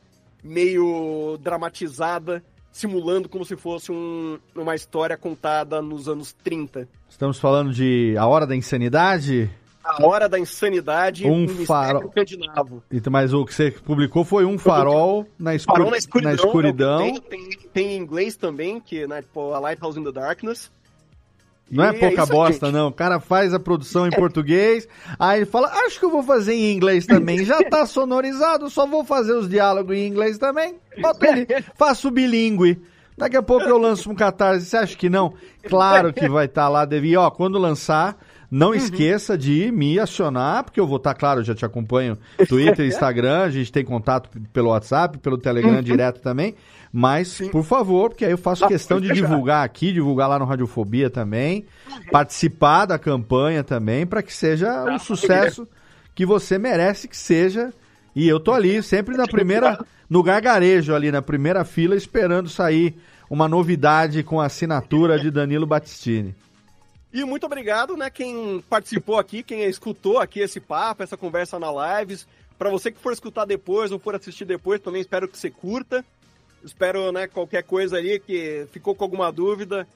meio dramatizada, simulando como se fosse um, uma história contada nos anos 30. Estamos falando de A Hora da Insanidade? A Hora da Insanidade, um, um farol escandinavo. Mas o que você publicou foi um farol na, escur... farol na escuridão. Na escuridão. Tem, tem, tem, em inglês também, que né, tipo, A Lighthouse in the Darkness. Não é pouca é bosta, gente. não. O cara faz a produção em português, aí ele fala, acho que eu vou fazer em inglês também. Já tá sonorizado, só vou fazer os diálogos em inglês também. Bota ele, faço bilíngue. Daqui a pouco eu lanço um catarse. Você acha que não? Claro que vai estar tá lá, Devi. Ó, quando lançar, não uhum. esqueça de me acionar, porque eu vou estar, tá, claro, eu já te acompanho Twitter, Instagram, a gente tem contato pelo WhatsApp, pelo Telegram uhum. direto também. Mas, Sim. por favor, porque aí eu faço ah, questão de divulgar aqui, divulgar lá no Radiofobia também, participar da campanha também, para que seja um sucesso que você merece que seja. E eu tô ali, sempre na primeira, no gargarejo ali, na primeira fila, esperando sair uma novidade com a assinatura de Danilo Battistini. E muito obrigado, né, quem participou aqui, quem escutou aqui esse papo, essa conversa na lives. Para você que for escutar depois ou for assistir depois, também espero que você curta. Espero, né, qualquer coisa ali que ficou com alguma dúvida,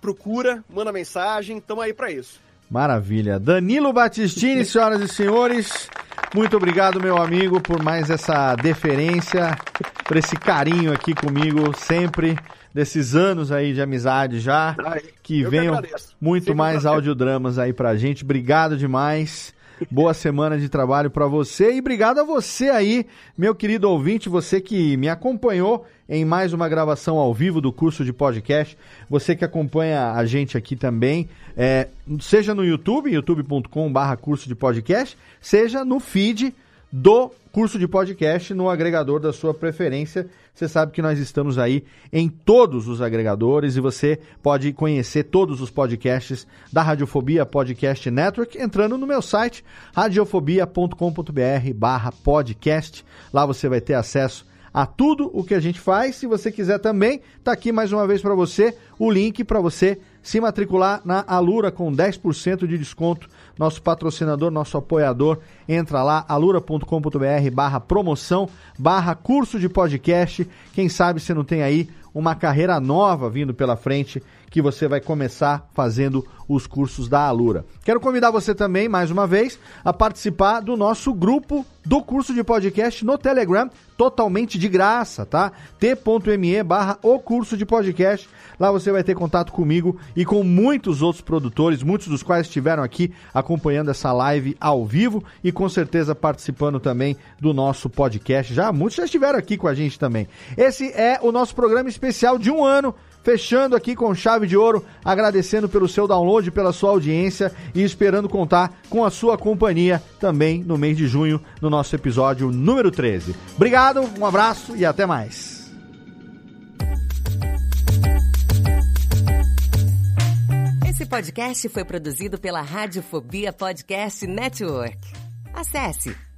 procura, manda mensagem, estamos aí para isso. Maravilha. Danilo Battistini, senhoras e senhores, muito obrigado, meu amigo, por mais essa deferência, por esse carinho aqui comigo sempre, desses anos aí de amizade já, que venham muito Sempre mais audiodramas aí pra gente. Obrigado demais. Boa semana de trabalho para você e obrigado a você aí, meu querido ouvinte, você que me acompanhou em mais uma gravação ao vivo do curso de podcast. Você que acompanha a gente aqui também, é, seja no YouTube, youtube.com/barra curso de podcast, seja no feed do curso de podcast no agregador da sua preferência. Você sabe que nós estamos aí em todos os agregadores e você pode conhecer todos os podcasts da Radiofobia Podcast Network entrando no meu site radiofobia.com.br/podcast. Lá você vai ter acesso a tudo o que a gente faz. Se você quiser também, tá aqui mais uma vez para você o link para você se matricular na Alura com 10% de desconto nosso patrocinador, nosso apoiador. Entra lá, alura.com.br barra promoção, barra curso de podcast. Quem sabe você não tem aí uma carreira nova vindo pela frente que você vai começar fazendo os cursos da Alura. Quero convidar você também, mais uma vez, a participar do nosso grupo do curso de podcast no Telegram, totalmente de graça, tá? t.me barra o curso de podcast. Lá você vai ter contato comigo e com muitos outros produtores, muitos dos quais estiveram aqui acompanhando essa live ao vivo e com certeza participando também do nosso podcast. Já muitos já estiveram aqui com a gente também. Esse é o nosso programa especial de um ano fechando aqui com chave de ouro, agradecendo pelo seu download, pela sua audiência e esperando contar com a sua companhia também no mês de junho, no nosso episódio número 13. Obrigado, um abraço e até mais. Esse podcast foi produzido pela Radiofobia Podcast Network. Acesse